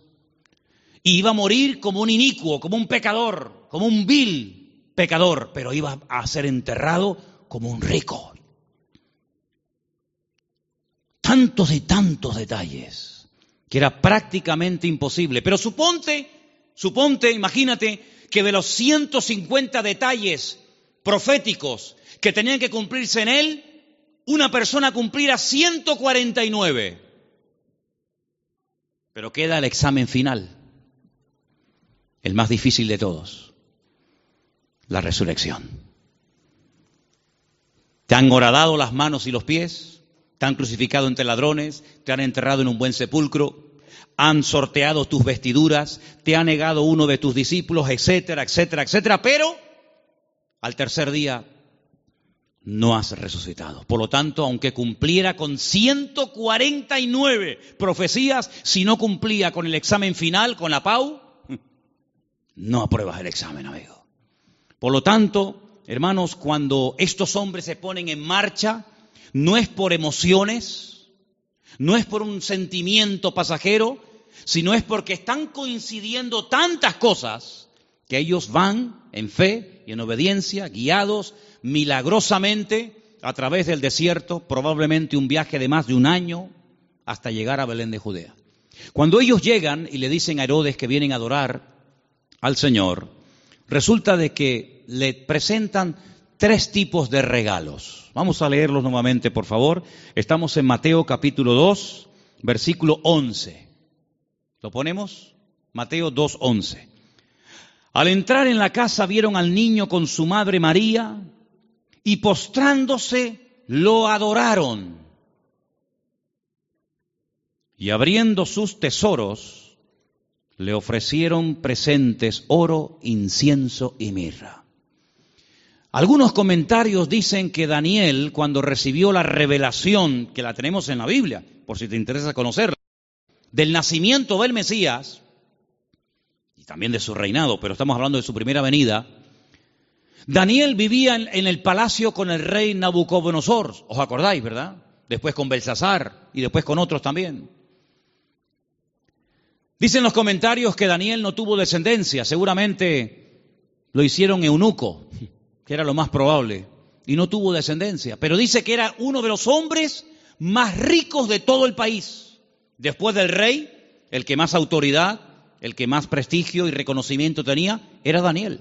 Y iba a morir como un inicuo, como un pecador, como un vil pecador, pero iba a ser enterrado como un rico. Tantos y tantos detalles que era prácticamente imposible. Pero suponte, suponte, imagínate que de los 150 detalles proféticos que tenían que cumplirse en él, una persona cumpliera 149. Pero queda el examen final, el más difícil de todos, la resurrección. Te han horadado las manos y los pies, te han crucificado entre ladrones, te han enterrado en un buen sepulcro, han sorteado tus vestiduras, te ha negado uno de tus discípulos, etcétera, etcétera, etcétera, pero al tercer día no has resucitado. Por lo tanto, aunque cumpliera con 149 profecías, si no cumplía con el examen final, con la PAU, no apruebas el examen, amigo. Por lo tanto, hermanos, cuando estos hombres se ponen en marcha, no es por emociones, no es por un sentimiento pasajero, sino es porque están coincidiendo tantas cosas que ellos van en fe y en obediencia, guiados milagrosamente a través del desierto, probablemente un viaje de más de un año hasta llegar a Belén de Judea. Cuando ellos llegan y le dicen a Herodes que vienen a adorar al Señor, resulta de que le presentan tres tipos de regalos. Vamos a leerlos nuevamente, por favor. Estamos en Mateo capítulo 2, versículo 11. ¿Lo ponemos? Mateo 2, 11. Al entrar en la casa vieron al niño con su madre María y postrándose lo adoraron. Y abriendo sus tesoros, le ofrecieron presentes oro, incienso y mirra. Algunos comentarios dicen que Daniel, cuando recibió la revelación, que la tenemos en la Biblia, por si te interesa conocerla, del nacimiento del Mesías, y también de su reinado, pero estamos hablando de su primera venida, Daniel vivía en, el palacio con el rey Nabucodonosor, os acordáis, ¿verdad? Después con Belsasar y después con otros también. Dicen los comentarios que Daniel no tuvo descendencia, seguramente lo hicieron eunuco que era lo más probable, y no tuvo descendencia, pero dice que era uno de los hombres más ricos de todo el país. Después del rey, el que más autoridad, el que más prestigio y reconocimiento tenía, era Daniel.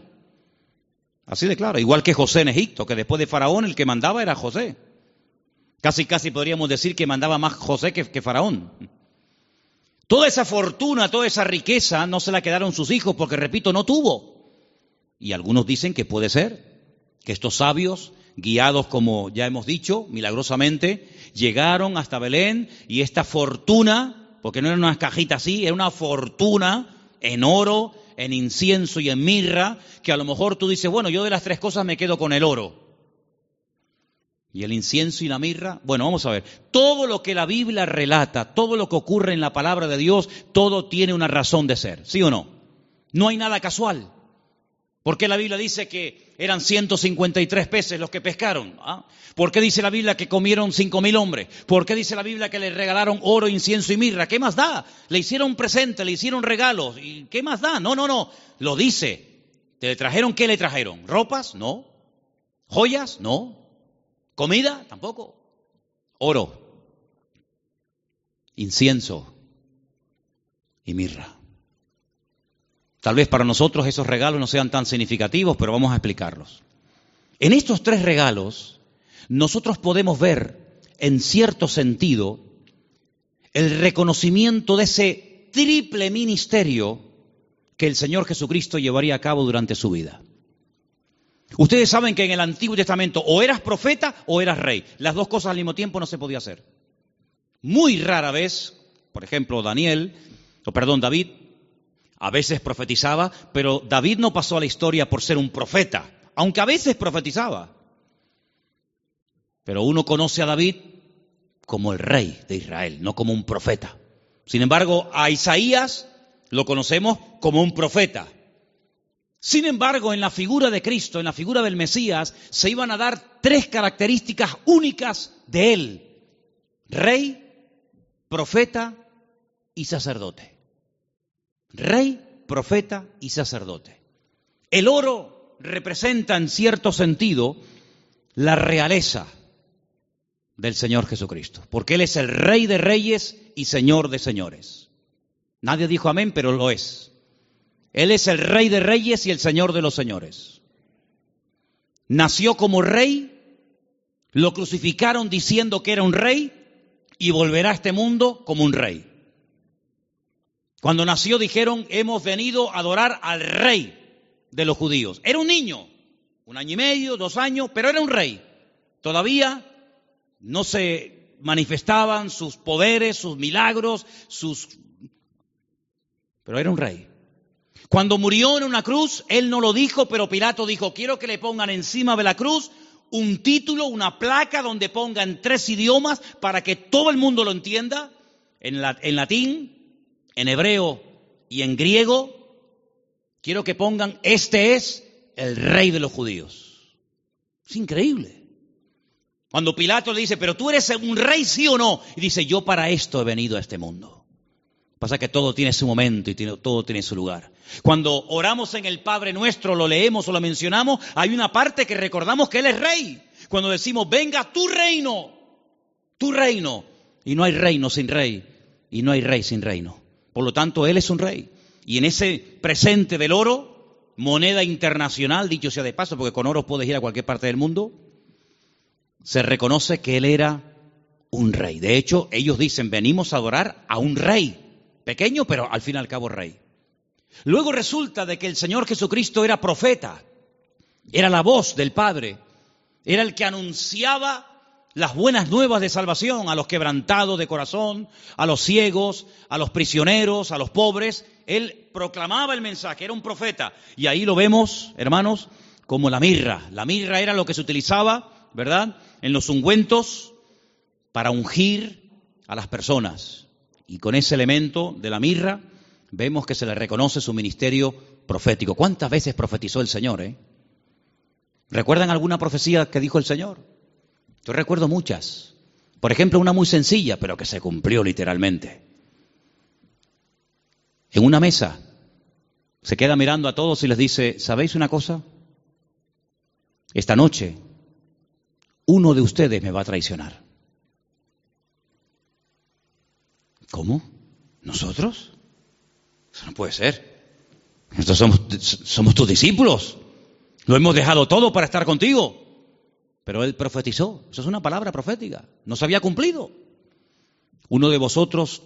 Así de claro, igual que José en Egipto, que después de Faraón el que mandaba era José. Casi, casi podríamos decir que mandaba más José que, que Faraón. Toda esa fortuna, toda esa riqueza no se la quedaron sus hijos porque, repito, no tuvo. Y algunos dicen que puede ser que estos sabios, guiados como ya hemos dicho, milagrosamente, llegaron hasta Belén y esta fortuna, porque no era una cajita así, era una fortuna en oro, en incienso y en mirra, que a lo mejor tú dices, bueno, yo de las tres cosas me quedo con el oro. ¿Y el incienso y la mirra? Bueno, vamos a ver. Todo lo que la Biblia relata, todo lo que ocurre en la palabra de Dios, todo tiene una razón de ser, ¿sí o no? No hay nada casual. ¿Por qué la Biblia dice que eran 153 peces los que pescaron? ¿Ah? ¿Por qué dice la Biblia que comieron cinco mil hombres? ¿Por qué dice la Biblia que le regalaron oro, incienso y mirra? ¿Qué más da? Le hicieron presente, le hicieron regalos. ¿Y qué más da? No, no, no. Lo dice. ¿Te le trajeron qué le trajeron? ¿Ropas? No. ¿Joyas? No. ¿Comida? Tampoco. Oro, incienso y mirra. Tal vez para nosotros esos regalos no sean tan significativos, pero vamos a explicarlos. En estos tres regalos, nosotros podemos ver, en cierto sentido, el reconocimiento de ese triple ministerio que el Señor Jesucristo llevaría a cabo durante su vida. Ustedes saben que en el Antiguo Testamento o eras profeta o eras rey. Las dos cosas al mismo tiempo no se podía hacer. Muy rara vez, por ejemplo, Daniel, o perdón, David, a veces profetizaba, pero David no pasó a la historia por ser un profeta, aunque a veces profetizaba. Pero uno conoce a David como el rey de Israel, no como un profeta. Sin embargo, a Isaías lo conocemos como un profeta. Sin embargo, en la figura de Cristo, en la figura del Mesías, se iban a dar tres características únicas de él. Rey, profeta y sacerdote. Rey, profeta y sacerdote. El oro representa en cierto sentido la realeza del Señor Jesucristo, porque Él es el Rey de reyes y Señor de señores. Nadie dijo amén, pero lo es. Él es el Rey de reyes y el Señor de los señores. Nació como rey, lo crucificaron diciendo que era un rey y volverá a este mundo como un rey. Cuando nació dijeron, hemos venido a adorar al rey de los judíos. Era un niño, un año y medio, dos años, pero era un rey. Todavía no se manifestaban sus poderes, sus milagros, sus... Pero era un rey. Cuando murió en una cruz, él no lo dijo, pero Pilato dijo, quiero que le pongan encima de la cruz un título, una placa donde pongan tres idiomas para que todo el mundo lo entienda, en, en latín, en hebreo y en griego. Quiero que pongan, este es el rey de los judíos. Es increíble. Cuando Pilato le dice, pero tú eres un rey, sí o no, y dice, yo para esto he venido a este mundo. Pasa que todo tiene su momento y todo tiene su lugar. Cuando oramos en el Padre nuestro, lo leemos o lo mencionamos, hay una parte que recordamos que Él es rey. Cuando decimos, venga tu reino, tu reino. Y no hay reino sin rey, y no hay rey sin reino. Por lo tanto, Él es un rey. Y en ese presente del oro, moneda internacional, dicho sea de paso, porque con oro puedes ir a cualquier parte del mundo, se reconoce que él era un rey. De hecho, ellos dicen, venimos a adorar a un rey, pequeño, pero al fin y al cabo rey. Luego resulta de que el Señor Jesucristo era profeta, era la voz del Padre, era el que anunciaba las buenas nuevas de salvación a los quebrantados de corazón, a los ciegos, a los prisioneros, a los pobres. Él proclamaba el mensaje, era un profeta. Y ahí lo vemos, hermanos, como la mirra. La mirra era lo que se utilizaba, ¿verdad? en los ungüentos para ungir a las personas. Y con ese elemento de la mirra vemos que se le reconoce su ministerio profético. ¿Cuántas veces profetizó el Señor? Eh? ¿Recuerdan alguna profecía que dijo el Señor? Yo recuerdo muchas. Por ejemplo, una muy sencilla, pero que se cumplió literalmente. En una mesa se queda mirando a todos y les dice, ¿sabéis una cosa? Esta noche uno de ustedes me va a traicionar. ¿Cómo? ¿Nosotros? Eso no puede ser. Nosotros somos, somos tus discípulos. Lo hemos dejado todo para estar contigo. Pero él profetizó. Eso es una palabra profética. No se había cumplido. Uno de vosotros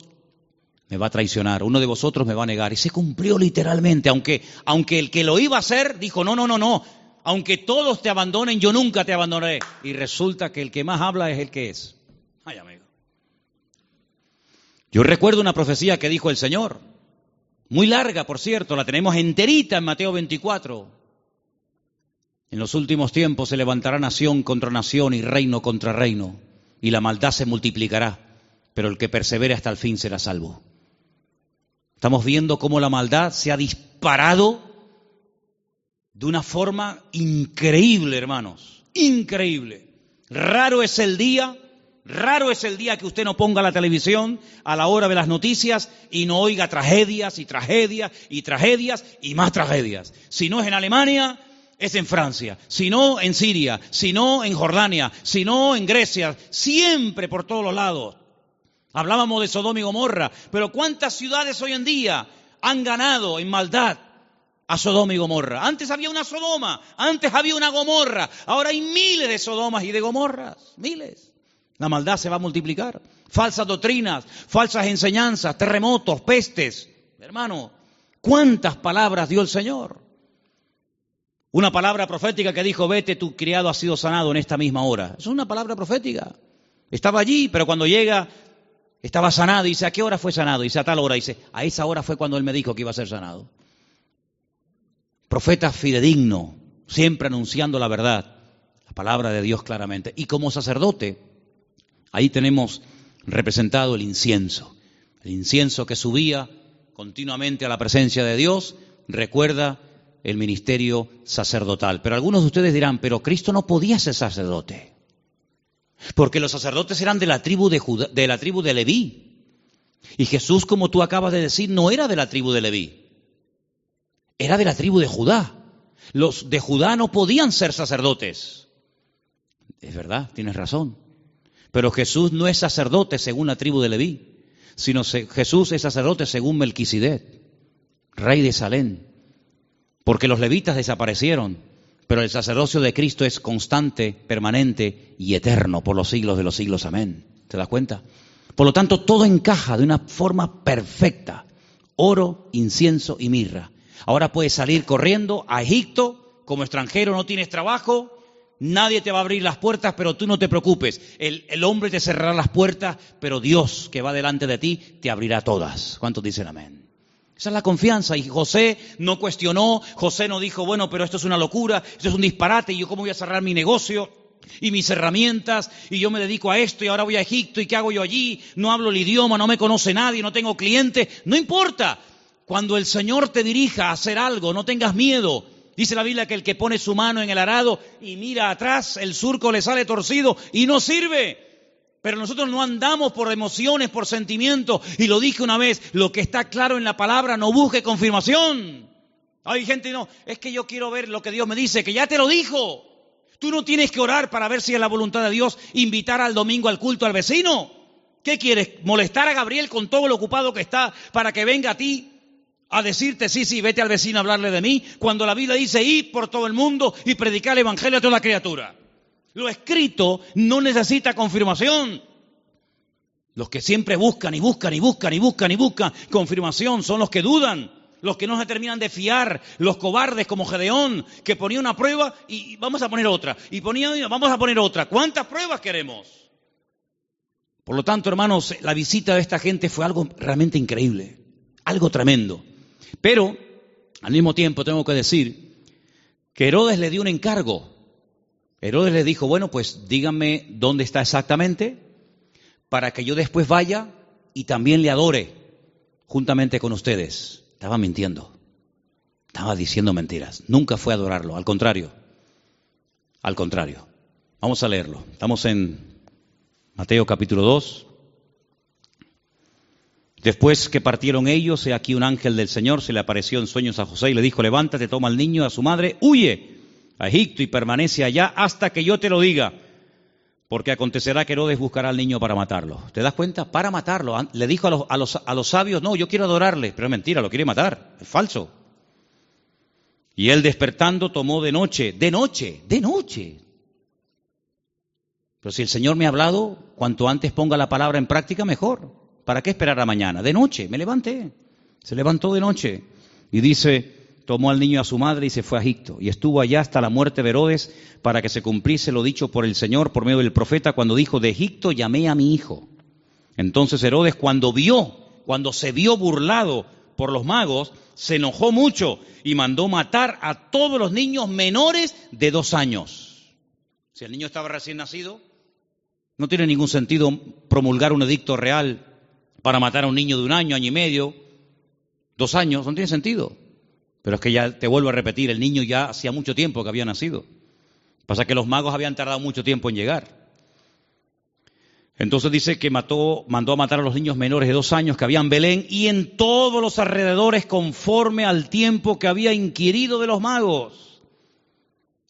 me va a traicionar, uno de vosotros me va a negar. Y se cumplió literalmente, aunque, aunque el que lo iba a hacer dijo, no, no, no, no, aunque todos te abandonen, yo nunca te abandonaré. Y resulta que el que más habla es el que es. Ay, amigo. Yo recuerdo una profecía que dijo el Señor, muy larga, por cierto, la tenemos enterita en Mateo 24. En los últimos tiempos se levantará nación contra nación y reino contra reino, y la maldad se multiplicará, pero el que persevere hasta el fin será salvo. Estamos viendo cómo la maldad se ha disparado de una forma increíble, hermanos, increíble. Raro es el día, raro es el día que usted no ponga la televisión a la hora de las noticias y no oiga tragedias y tragedias y tragedias y más tragedias. Si no es en Alemania, es en Francia, si no en Siria, si no en Jordania, si no en Grecia, siempre por todos los lados. Hablábamos de Sodoma y Gomorra, pero ¿cuántas ciudades hoy en día han ganado en maldad? a Sodoma y Gomorra. Antes había una Sodoma, antes había una Gomorra, ahora hay miles de Sodomas y de Gomorras, miles. La maldad se va a multiplicar. Falsas doctrinas, falsas enseñanzas, terremotos, pestes. Hermano, ¿cuántas palabras dio el Señor? Una palabra profética que dijo, vete, tu criado ha sido sanado en esta misma hora. Es una palabra profética. Estaba allí, pero cuando llega, estaba sanado. Y dice, ¿a qué hora fue sanado? Y dice, a tal hora. Dice, a esa hora fue cuando él me dijo que iba a ser sanado. Profeta fidedigno, siempre anunciando la verdad, la palabra de Dios claramente. Y como sacerdote, ahí tenemos representado el incienso. El incienso que subía continuamente a la presencia de Dios recuerda el ministerio sacerdotal. Pero algunos de ustedes dirán, pero Cristo no podía ser sacerdote. Porque los sacerdotes eran de la tribu de, de la tribu de Leví. Y Jesús, como tú acabas de decir, no era de la tribu de Leví. Era de la tribu de Judá. Los de Judá no podían ser sacerdotes. Es verdad, tienes razón. Pero Jesús no es sacerdote según la tribu de Leví, sino Jesús es sacerdote según Melquisedec, rey de Salén. Porque los levitas desaparecieron, pero el sacerdocio de Cristo es constante, permanente y eterno por los siglos de los siglos. Amén. ¿Te das cuenta? Por lo tanto, todo encaja de una forma perfecta. Oro, incienso y mirra. Ahora puedes salir corriendo a Egipto como extranjero, no tienes trabajo, nadie te va a abrir las puertas, pero tú no te preocupes. El, hombre te cerrará las puertas, pero Dios que va delante de ti te abrirá todas. ¿Cuántos dicen amén? Esa es la confianza. Y José no cuestionó, José no dijo, bueno, pero esto es una locura, esto es un disparate, y yo cómo voy a cerrar mi negocio y mis herramientas, y yo me dedico a esto, y ahora voy a Egipto, y qué hago yo allí, no hablo el idioma, no me conoce nadie, no tengo cliente, no importa. Cuando el Señor te dirija a hacer algo, no tengas miedo. Dice la Biblia que el que pone su mano en el arado y mira atrás, el surco le sale torcido y no sirve. Pero nosotros no andamos por emociones, por sentimientos. Y lo dije una vez, lo que está claro en la palabra, no busque confirmación. Hay gente, no, es que yo quiero ver lo que Dios me dice, que ya te lo dijo. Tú no tienes que orar para ver si es la voluntad de Dios invitar al domingo al culto al vecino. ¿Qué quieres? ¿Molestar a Gabriel con todo lo ocupado que está para que venga a ti a decirte, sí, sí, vete al vecino a hablarle de mí, cuando la Biblia dice, ir por todo el mundo y predicar el Evangelio a toda criatura? Lo escrito no necesita confirmación. Los que siempre buscan y buscan y buscan y buscan y buscan confirmación son los que dudan, los que no se terminan de fiar, los cobardes como Gedeón, que ponía una prueba y vamos a poner otra, y ponía, vamos a poner otra. ¿Cuántas pruebas queremos? Por lo tanto, hermanos, la visita de esta gente fue algo realmente increíble, algo tremendo. Pero, al mismo tiempo, tengo que decir que Herodes le dio un encargo Herodes le dijo, bueno, pues díganme dónde está exactamente para que yo después vaya y también le adore juntamente con ustedes. Estaba mintiendo, estaba diciendo mentiras. Nunca fue a adorarlo, al contrario, al contrario. Vamos a leerlo. Estamos en Mateo capítulo 2. Después que partieron ellos, he aquí un ángel del Señor se le apareció en sueños a José y le dijo, levántate, toma al niño, a su madre, huye a Egipto y permanece allá hasta que yo te lo diga, porque acontecerá que Herodes buscará al niño para matarlo. ¿Te das cuenta? Para matarlo. Le dijo a los, a los, a los sabios, no, yo quiero adorarle, pero es mentira, lo quiere matar, es falso. Y él despertando tomó de noche, de noche, de noche. Pero si el Señor me ha hablado, cuanto antes ponga la palabra en práctica, mejor. ¿Para qué esperar a mañana? De noche, me levanté. Se levantó de noche y dice, tomó al niño a su madre y se fue a Egipto, y estuvo allá hasta la muerte de Herodes, para que se cumpliese lo dicho por el Señor por medio del profeta, cuando dijo, de Egipto llamé a mi hijo. Entonces Herodes, cuando vio, cuando se vio burlado por los magos, se enojó mucho y mandó matar a todos los niños menores de dos años. Si el niño estaba recién nacido, no tiene ningún sentido promulgar un edicto real para matar a un niño de un año, año y medio, dos años, no tiene sentido. Pero es que ya te vuelvo a repetir, el niño ya hacía mucho tiempo que había nacido. Pasa que los magos habían tardado mucho tiempo en llegar. Entonces dice que mató, mandó a matar a los niños menores de dos años que habían Belén y en todos los alrededores conforme al tiempo que había inquirido de los magos.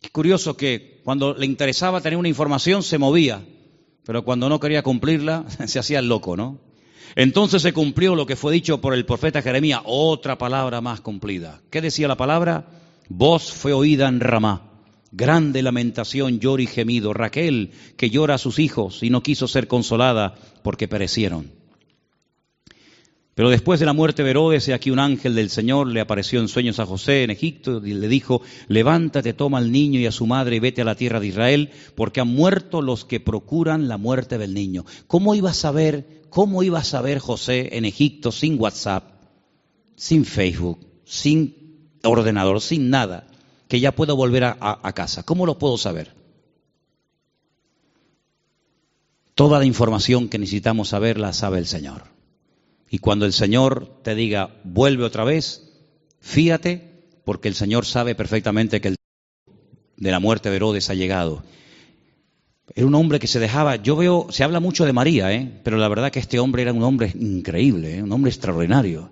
Es curioso que cuando le interesaba tener una información se movía, pero cuando no quería cumplirla se hacía el loco, ¿no? Entonces se cumplió lo que fue dicho por el profeta Jeremías, otra palabra más cumplida. ¿Qué decía la palabra? Voz fue oída en Ramá. Grande lamentación, lloro y gemido. Raquel, que llora a sus hijos y no quiso ser consolada porque perecieron. Pero después de la muerte de Herodes, aquí un ángel del Señor le apareció en sueños a José en Egipto y le dijo, levántate, toma al niño y a su madre y vete a la tierra de Israel, porque han muerto los que procuran la muerte del niño. ¿Cómo iba a saber, cómo iba a saber José en Egipto sin WhatsApp, sin Facebook, sin ordenador, sin nada, que ya puedo volver a, casa? ¿Cómo lo puedo saber? Toda la información que necesitamos saber la sabe el Señor. Y cuando el Señor te diga, vuelve otra vez, fíate, porque el Señor sabe perfectamente que el de la muerte de Herodes ha llegado. Era un hombre que se dejaba, yo veo, se habla mucho de María, ¿eh? pero la verdad que este hombre era un hombre increíble, ¿eh? un hombre extraordinario,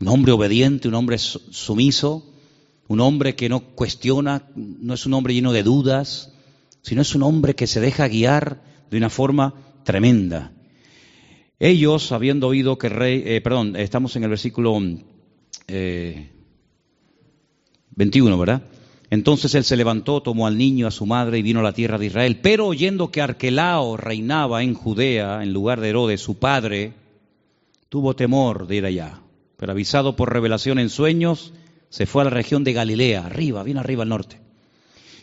un hombre obediente, un hombre sumiso, un hombre que no cuestiona, no es un hombre lleno de dudas, sino es un hombre que se deja guiar de una forma tremenda. Ellos, habiendo oído que rey, eh, perdón, estamos en el versículo 21, eh, ¿verdad? Entonces él se levantó, tomó al niño, a su madre y vino a la tierra de Israel. Pero oyendo que Arquelao reinaba en Judea en lugar de Herodes, su padre, tuvo temor de ir allá. Pero avisado por revelación en sueños, se fue a la región de Galilea, arriba, bien arriba al norte.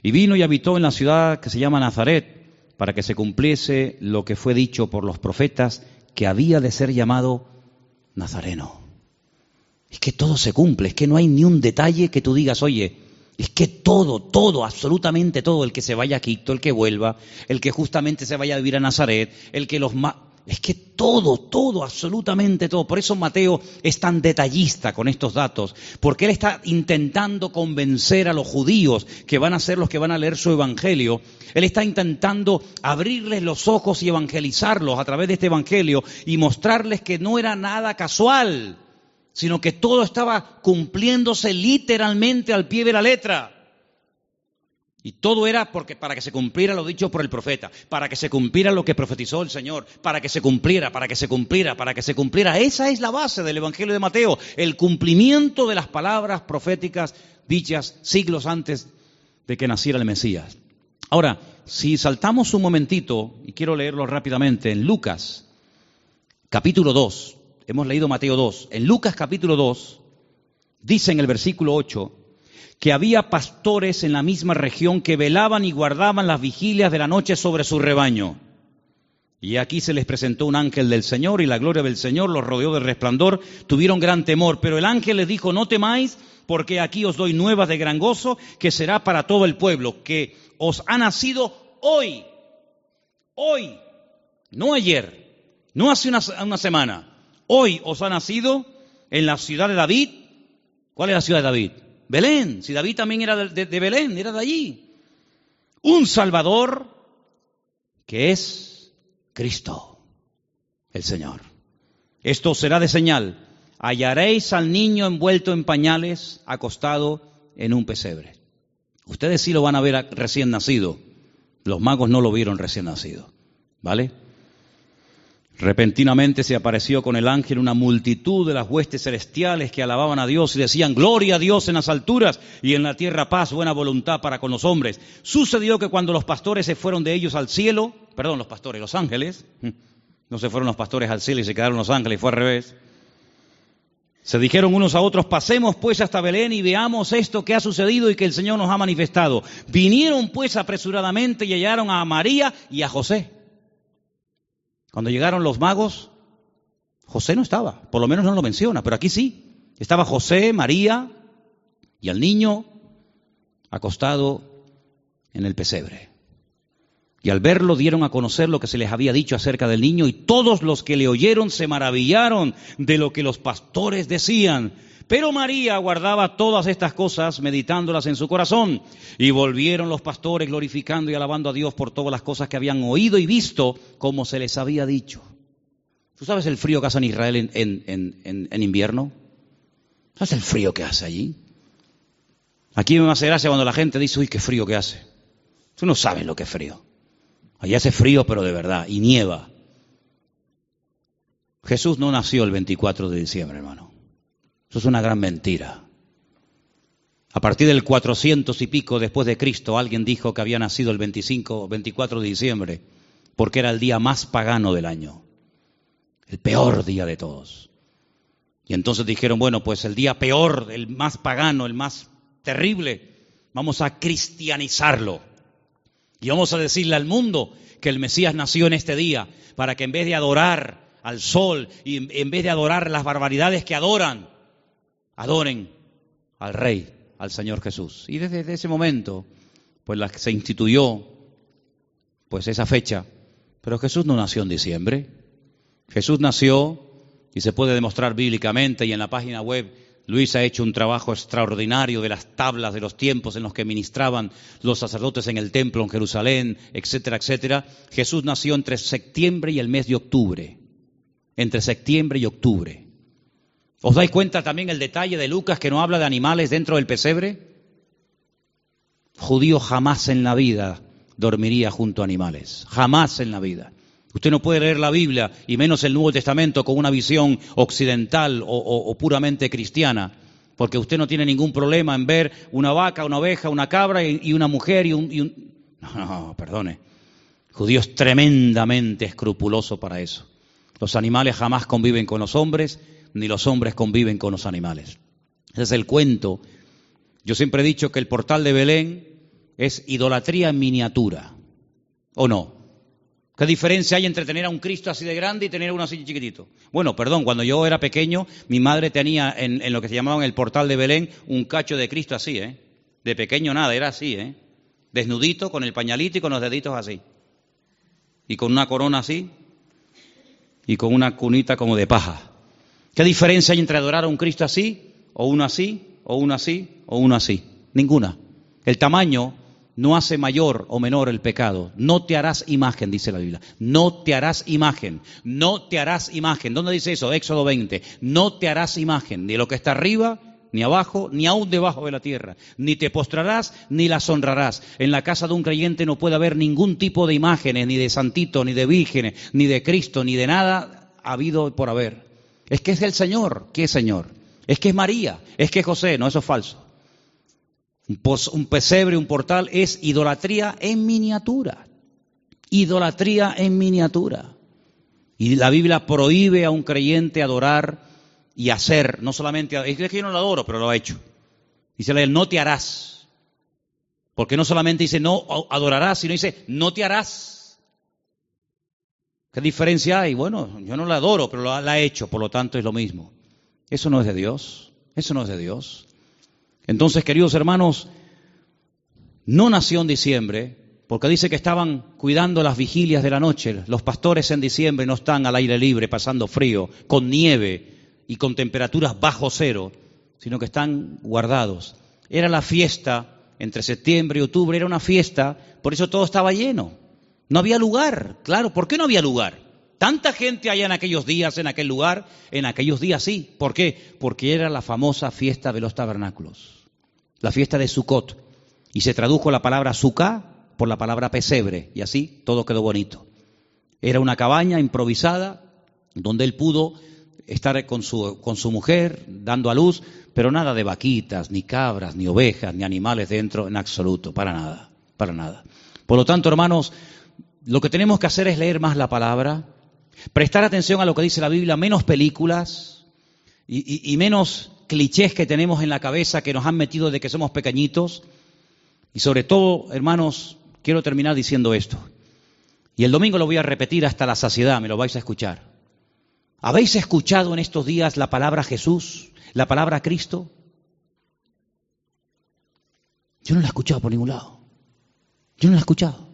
Y vino y habitó en la ciudad que se llama Nazaret, para que se cumpliese lo que fue dicho por los profetas que había de ser llamado Nazareno. Es que todo se cumple, es que no hay ni un detalle que tú digas, oye, es que todo, todo, absolutamente todo, el que se vaya a Quito, el que vuelva, el que justamente se vaya a vivir a Nazaret, el que los... Es que todo, todo, absolutamente todo. Por eso Mateo es tan detallista con estos datos, porque él está intentando convencer a los judíos que van a ser los que van a leer su evangelio. Él está intentando abrirles los ojos y evangelizarlos a través de este evangelio y mostrarles que no era nada casual, sino que todo estaba cumpliéndose literalmente al pie de la letra. Y todo era porque para que se cumpliera lo dicho por el profeta, para que se cumpliera lo que profetizó el Señor, para que se cumpliera, para que se cumpliera, para que se cumpliera. Esa es la base del Evangelio de Mateo, el cumplimiento de las palabras proféticas dichas siglos antes de que naciera el Mesías. Ahora, si saltamos un momentito, y quiero leerlo rápidamente, en Lucas, capítulo 2, hemos leído Mateo 2, en Lucas capítulo 2, dice en el versículo 8, que había pastores en la misma región que velaban y guardaban las vigilias de la noche sobre su rebaño. Y aquí se les presentó un ángel del Señor y la gloria del Señor los rodeó de resplandor, tuvieron gran temor, pero el ángel les dijo, no temáis, porque aquí os doy nuevas de gran gozo, que será para todo el pueblo, que os ha nacido hoy, hoy, no ayer, no hace una, una semana, hoy os ha nacido en la ciudad de David. ¿Cuál es la ciudad de David? Belén, si David también era de, Belén, era de allí. Un Salvador que es Cristo, el Señor. Esto será de señal. Hallaréis al niño envuelto en pañales, acostado en un pesebre. Ustedes sí lo van a ver recién nacido. Los magos no lo vieron recién nacido. ¿Vale? Repentinamente se apareció con el ángel una multitud de las huestes celestiales que alababan a Dios y decían, Gloria a Dios en las alturas y en la tierra paz, buena voluntad para con los hombres. Sucedió que cuando los pastores se fueron de ellos al cielo, perdón, los pastores, los ángeles, no se fueron los pastores al cielo y se quedaron los ángeles, fue al revés. Se dijeron unos a otros, pasemos pues hasta Belén y veamos esto que ha sucedido y que el Señor nos ha manifestado. Vinieron pues apresuradamente y hallaron a María y a José cuando llegaron los magos, José no estaba, por lo menos no lo menciona, pero aquí sí. Estaba José, María y el niño acostado en el pesebre. Y al verlo dieron a conocer lo que se les había dicho acerca del niño y todos los que le oyeron se maravillaron de lo que los pastores decían. Pero María guardaba todas estas cosas, meditándolas en su corazón. Y volvieron los pastores glorificando y alabando a Dios por todas las cosas que habían oído y visto, como se les había dicho. ¿Tú sabes el frío que hace en Israel en, invierno? ¿Sabes el frío que hace allí? Aquí me hace gracia cuando la gente dice, uy, qué frío que hace. Tú no sabes lo que es frío. Allí hace frío, pero de verdad, y nieva. Jesús no nació el 24 de diciembre, hermano. Eso es una gran mentira. A partir del 400 y pico después de Cristo, alguien dijo que había nacido el 25 o 24 de diciembre, porque era el día más pagano del año, el peor día de todos. Y entonces dijeron, bueno, pues el día peor, el más pagano, el más terrible, vamos a cristianizarlo. Y vamos a decirle al mundo que el Mesías nació en este día, para que en vez de adorar al sol y en vez de adorar las barbaridades que adoran, adoren al Rey, al Señor Jesús. Y desde ese momento, pues la, se instituyó pues esa fecha. Pero Jesús no nació en diciembre. Jesús nació, y se puede demostrar bíblicamente, y en la página web Luis ha hecho un trabajo extraordinario de las tablas de los tiempos en los que ministraban los sacerdotes en el templo en Jerusalén, etcétera, etcétera. Jesús nació entre septiembre y el mes de octubre. Entre septiembre y octubre. ¿Os dais cuenta también el detalle de Lucas que no habla de animales dentro del pesebre? Judío jamás en la vida dormiría junto a animales. Jamás en la vida. Usted no puede leer la Biblia y menos el Nuevo Testamento con una visión occidental o, puramente cristiana, porque usted no tiene ningún problema en ver una vaca, una oveja, una cabra y, una mujer y un, No, no, perdone. Judío es tremendamente escrupuloso para eso. Los animales jamás conviven con los hombres, ni los hombres conviven con los animales. Ese es el cuento. Yo siempre he dicho que el portal de Belén es idolatría en miniatura. ¿O no? ¿Qué diferencia hay entre tener a un Cristo así de grande y tener uno así chiquitito? Bueno, perdón, cuando yo era pequeño, mi madre tenía en, lo que se llamaba el portal de Belén un cacho de Cristo así, ¿eh? De pequeño nada, era así, ¿eh? Desnudito, con el pañalito y con los deditos así. Y con una corona así. Y con una cunita como de paja. ¿Qué diferencia hay entre adorar a un Cristo así, o uno así, o uno así, o uno así? Ninguna. El tamaño no hace mayor o menor el pecado. No te harás imagen, dice la Biblia. No te harás imagen. No te harás imagen. ¿Dónde dice eso? Éxodo 20. No te harás imagen de lo que está arriba, ni abajo, ni aún debajo de la tierra. Ni te postrarás, ni las honrarás. En la casa de un creyente no puede haber ningún tipo de imágenes, ni de santito, ni de vírgenes, ni de Cristo, ni de nada habido por haber. Es que es el Señor. ¿Qué Señor? Es que es María. Es que es José. No, eso es falso. Un pesebre, un portal, es idolatría en miniatura. Idolatría en miniatura. Y la Biblia prohíbe a un creyente adorar y hacer, no solamente, es que yo no lo adoro, pero lo ha hecho. Dice la no te harás. Porque no solamente dice no adorarás, sino dice no te harás. ¿Qué diferencia hay? Bueno, yo no la adoro, pero la ha hecho, por lo tanto es lo mismo. Eso no es de Dios. Eso no es de Dios. Entonces, queridos hermanos, no nació en diciembre, porque dice que estaban cuidando las vigilias de la noche. Los pastores en diciembre no están al aire libre pasando frío, con nieve y con temperaturas bajo cero, sino que están guardados. Era la fiesta entre septiembre y octubre, era una fiesta, por eso todo estaba lleno. No había lugar, claro, ¿por qué no había lugar? Tanta gente allá en aquellos días, en aquel lugar, en aquellos días sí. ¿Por qué? Porque era la famosa fiesta de los tabernáculos, la fiesta de Sukkot. Y se tradujo la palabra Sukkah por la palabra pesebre, y así todo quedó bonito. Era una cabaña improvisada donde él pudo estar con su, con su mujer, dando a luz, pero nada de vaquitas, ni cabras, ni ovejas, ni animales dentro en absoluto, para nada, para nada. Por lo tanto, hermanos, lo que tenemos que hacer es leer más la palabra, Prestar atención a lo que dice la Biblia, menos películas y, menos clichés que tenemos en la cabeza que nos han metido de que somos pequeñitos. Y sobre todo, hermanos, quiero terminar diciendo esto. Y el domingo lo voy a repetir hasta la saciedad, me lo vais a escuchar. ¿Habéis escuchado en estos días la palabra Jesús, la palabra Cristo? Yo no la he escuchado por ningún lado. Yo no la he escuchado.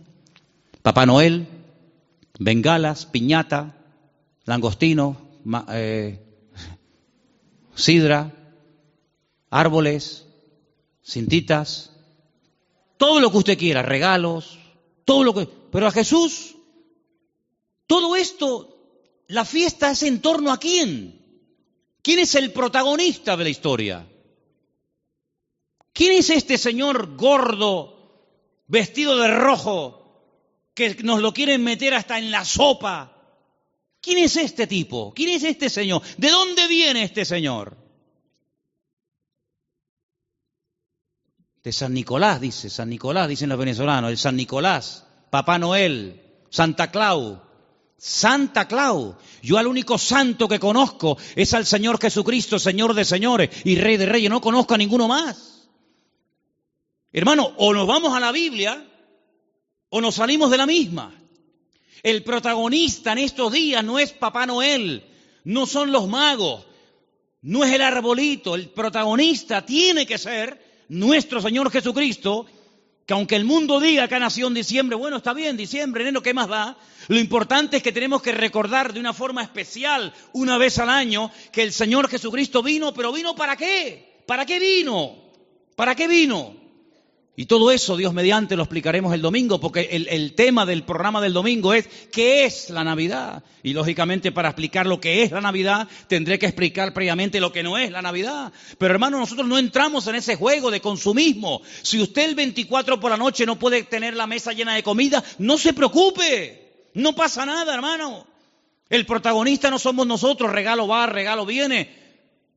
Papá Noel, bengalas, piñata, langostino, eh, sidra, árboles, cintitas, todo lo que usted quiera, regalos, todo lo que... Pero a Jesús, todo esto, la fiesta es en torno a quién. ¿Quién es el protagonista de la historia? ¿Quién es este señor gordo, vestido de rojo, que nos lo quieren meter hasta en la sopa. ¿Quién es este tipo? ¿Quién es este señor? ¿De dónde viene este señor? De San Nicolás, dice, San Nicolás, dicen los venezolanos, el San Nicolás, Papá Noel, Santa Claus. Santa Claus. Yo al único santo que conozco es al Señor Jesucristo, Señor de señores y Rey de reyes. No conozco a ninguno más. Hermano, o nos vamos a la Biblia o nos salimos de la misma. El protagonista en estos días no es Papá Noel, no son los magos, no es el arbolito. El protagonista tiene que ser nuestro Señor Jesucristo que aunque el mundo diga que ha nacido en diciembre, bueno, está bien, diciembre, enero, ¿qué más da? Lo importante es que tenemos que recordar de una forma especial, una vez al año, que el Señor Jesucristo vino, pero vino para qué? ¿Para qué vino? ¿Para qué vino? Y todo eso, Dios mediante, lo explicaremos el domingo, porque el, tema del programa del domingo es ¿qué es la Navidad? Y lógicamente para explicar lo que es la Navidad, tendré que explicar previamente lo que no es la Navidad. Pero hermano, nosotros no entramos en ese juego de consumismo. Si usted el 24 por la noche no puede tener la mesa llena de comida, no se preocupe. No pasa nada, hermano. El protagonista no somos nosotros, regalo va, regalo viene.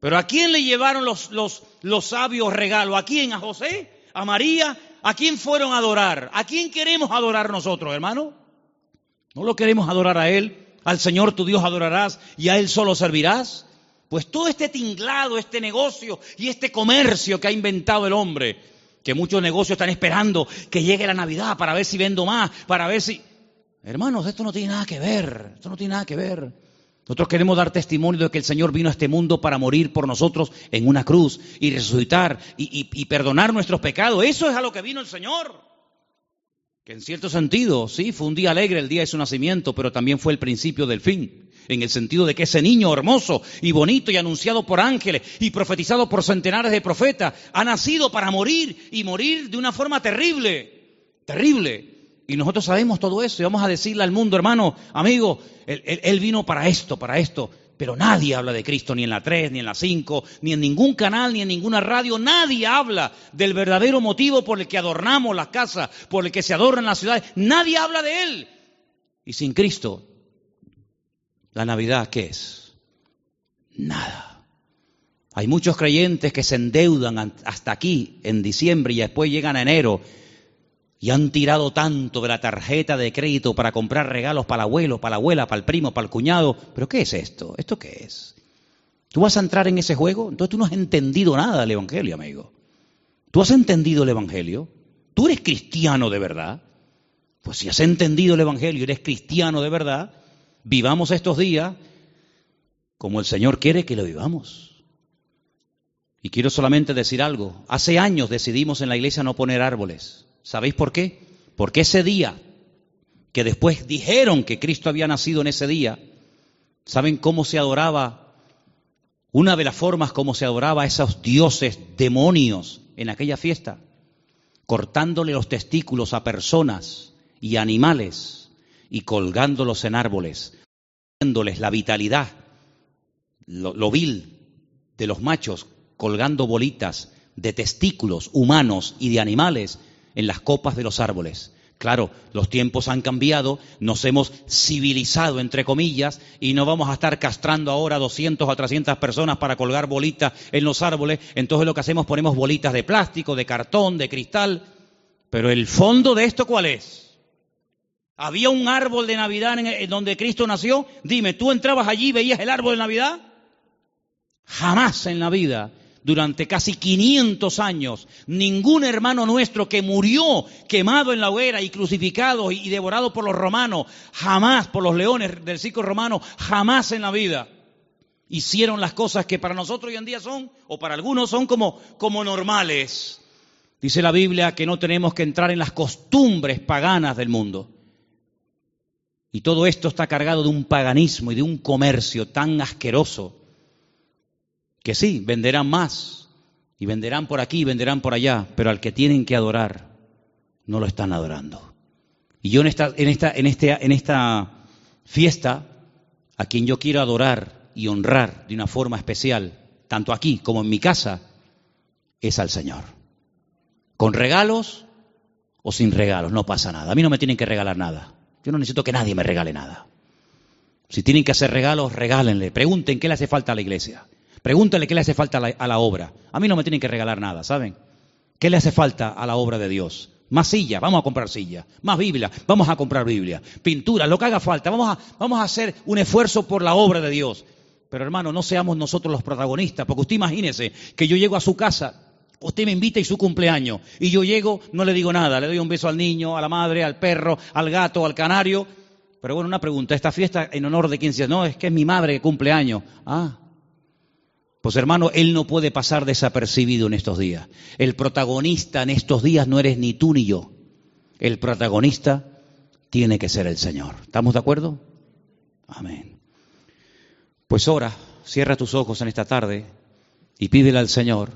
Pero ¿a quién le llevaron los, los, los sabios regalos? ¿A quién? ¿A José? A María, ¿a quién fueron a adorar? ¿A quién queremos adorar nosotros, hermano? ¿No lo queremos adorar a Él? ¿Al Señor tu Dios adorarás y a Él solo servirás? Pues todo este tinglado, este negocio y este comercio que ha inventado el hombre, que muchos negocios están esperando que llegue la Navidad para ver si vendo más, para ver si... Hermanos, esto no tiene nada que ver, esto no tiene nada que ver. Nosotros queremos dar testimonio de que el Señor vino a este mundo para morir por nosotros en una cruz y resucitar y, perdonar nuestros pecados. Eso es a lo que vino el Señor. Que en cierto sentido, sí, fue un día alegre el día de su nacimiento, pero también fue el principio del fin. En el sentido de que ese niño hermoso y bonito y anunciado por ángeles y profetizado por centenares de profetas ha nacido para morir y morir de una forma terrible, terrible. Y nosotros sabemos todo eso y vamos a decirle al mundo, hermano, amigo, él, vino para esto, para esto. Pero nadie habla de Cristo, ni en la 3, ni en la 5, ni en ningún canal, ni en ninguna radio. Nadie habla del verdadero motivo por el que adornamos las casas, por el que se adornan las ciudades. Nadie habla de Él. Y sin Cristo, la Navidad, ¿qué es? Nada. Hay muchos creyentes que se endeudan hasta aquí, en diciembre, y después llegan a enero y han tirado tanto de la tarjeta de crédito para comprar regalos para el abuelo, para la abuela, para el primo, para el cuñado. ¿Pero qué es esto? ¿Esto qué es? ¿Tú vas a entrar en ese juego? Entonces tú no has entendido nada del Evangelio, amigo. ¿Tú has entendido el Evangelio? ¿Tú eres cristiano de verdad? Pues si has entendido el Evangelio y eres cristiano de verdad, vivamos estos días como el Señor quiere que lo vivamos. Y quiero solamente decir algo. Hace años decidimos en la iglesia no poner árboles. ¿Sabéis por qué? Porque ese día, que después dijeron que Cristo había nacido en ese día, ¿saben cómo se adoraba? Una de las formas como se adoraba a esos dioses demonios en aquella fiesta, cortándole los testículos a personas y animales y colgándolos en árboles, dándoles la vitalidad, lo, lo vil de los machos, colgando bolitas de testículos humanos y de animales en las copas de los árboles. Claro, los tiempos han cambiado, nos hemos civilizado, entre comillas, y no vamos a estar castrando ahora 200 o 300 personas para colgar bolitas en los árboles. Entonces lo que hacemos ponemos bolitas de plástico, de cartón, de cristal. Pero el fondo de esto, ¿cuál es? ¿Había un árbol de Navidad en donde Cristo nació? Dime, ¿tú entrabas allí y veías el árbol de Navidad? Jamás en la vida durante casi 500 años, ningún hermano nuestro que murió quemado en la hoguera y crucificado y devorado por los romanos, jamás por los leones del circo romano, jamás en la vida hicieron las cosas que para nosotros hoy en día son, o para algunos son como, como normales. Dice la Biblia que no tenemos que entrar en las costumbres paganas del mundo. Y todo esto está cargado de un paganismo y de un comercio tan asqueroso que sí, venderán más y venderán por aquí y venderán por allá, pero al que tienen que adorar no lo están adorando. Y yo en esta, en esta, en este, en esta fiesta, a quien yo quiero adorar y honrar de una forma especial, tanto aquí como en mi casa, es al Señor. Con regalos o sin regalos, no pasa nada. A mí no me tienen que regalar nada. Yo no necesito que nadie me regale nada. Si tienen que hacer regalos, regálenle. Pregunten qué le hace falta a la iglesia. Pregúntale qué le hace falta a la, obra. A mí no me tienen que regalar nada, ¿saben? ¿Qué le hace falta a la obra de Dios? Más sillas, vamos a comprar sillas. Más Biblia, vamos a comprar Biblia. Pintura, lo que haga falta. Vamos a, vamos a hacer un esfuerzo por la obra de Dios. Pero hermano, no seamos nosotros los protagonistas, porque usted imagínese que yo llego a su casa, usted me invita y su cumpleaños, y yo llego, no le digo nada, le doy un beso al niño, a la madre, al perro, al gato, al canario. Pero bueno, una pregunta, ¿esta fiesta en honor de quién se No, es que es mi madre que cumple años. Ah, pues hermano, Él no puede pasar desapercibido en estos días. El protagonista en estos días no eres ni tú ni yo. El protagonista tiene que ser el Señor. ¿Estamos de acuerdo? Amén. Pues ora, cierra tus ojos en esta tarde y pídele al Señor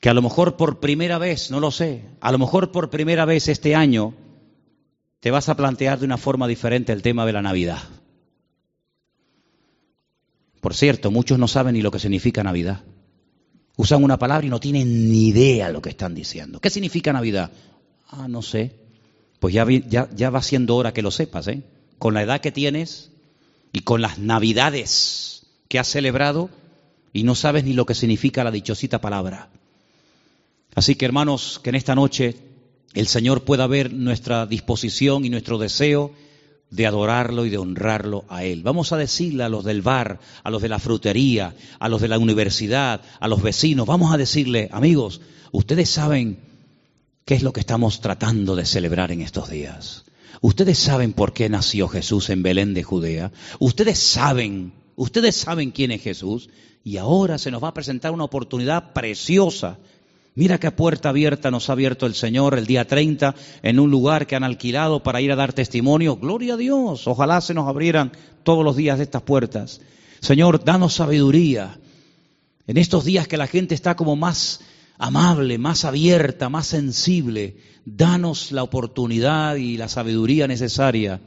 que a lo mejor por primera vez, no lo sé, a lo mejor por primera vez este año te vas a plantear de una forma diferente el tema de la Navidad. Por cierto, muchos no saben ni lo que significa Navidad. Usan una palabra y no tienen ni idea lo que están diciendo. ¿Qué significa Navidad? Ah, no sé. Pues ya, va siendo hora que lo sepas, ¿eh? Con la edad que tienes y con las Navidades que has celebrado y no sabes ni lo que significa la dichosita palabra. Así que hermanos, que en esta noche el Señor pueda ver nuestra disposición y nuestro deseo de adorarlo y de honrarlo a Él. Vamos a decirle a los del bar, a los de la frutería, a los de la universidad, a los vecinos, vamos a decirle, amigos, ustedes saben qué es lo que estamos tratando de celebrar en estos días. Ustedes saben por qué nació Jesús en Belén de Judea. Ustedes saben, ustedes saben quién es Jesús. Y ahora se nos va a presentar una oportunidad preciosa Mira qué puerta abierta nos ha abierto el Señor el día 30 en un lugar que han alquilado para ir a dar testimonio. Gloria a Dios. Ojalá se nos abrieran todos los días estas puertas. Señor, danos sabiduría. En estos días que la gente está como más amable, más abierta, más sensible, danos la oportunidad y la sabiduría necesaria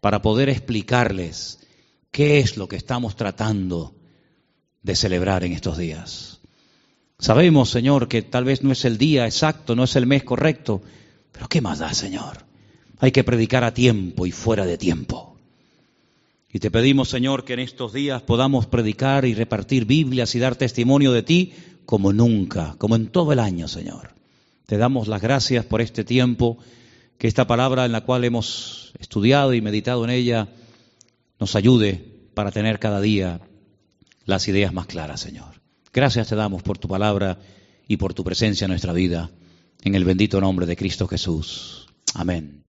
para poder explicarles qué es lo que estamos tratando de celebrar en estos días. Sabemos, Señor, que tal vez no es el día exacto, no es el mes correcto, pero ¿qué más da, Señor? Hay que predicar a tiempo y fuera de tiempo. Y te pedimos, Señor, que en estos días podamos predicar y repartir Biblias y dar testimonio de ti como nunca, como en todo el año, Señor. Te damos las gracias por este tiempo, que esta palabra en la cual hemos estudiado y meditado en ella nos ayude para tener cada día las ideas más claras, Señor. Gracias te damos por tu palabra y por tu presencia en nuestra vida. En el bendito nombre de Cristo Jesús. Amén.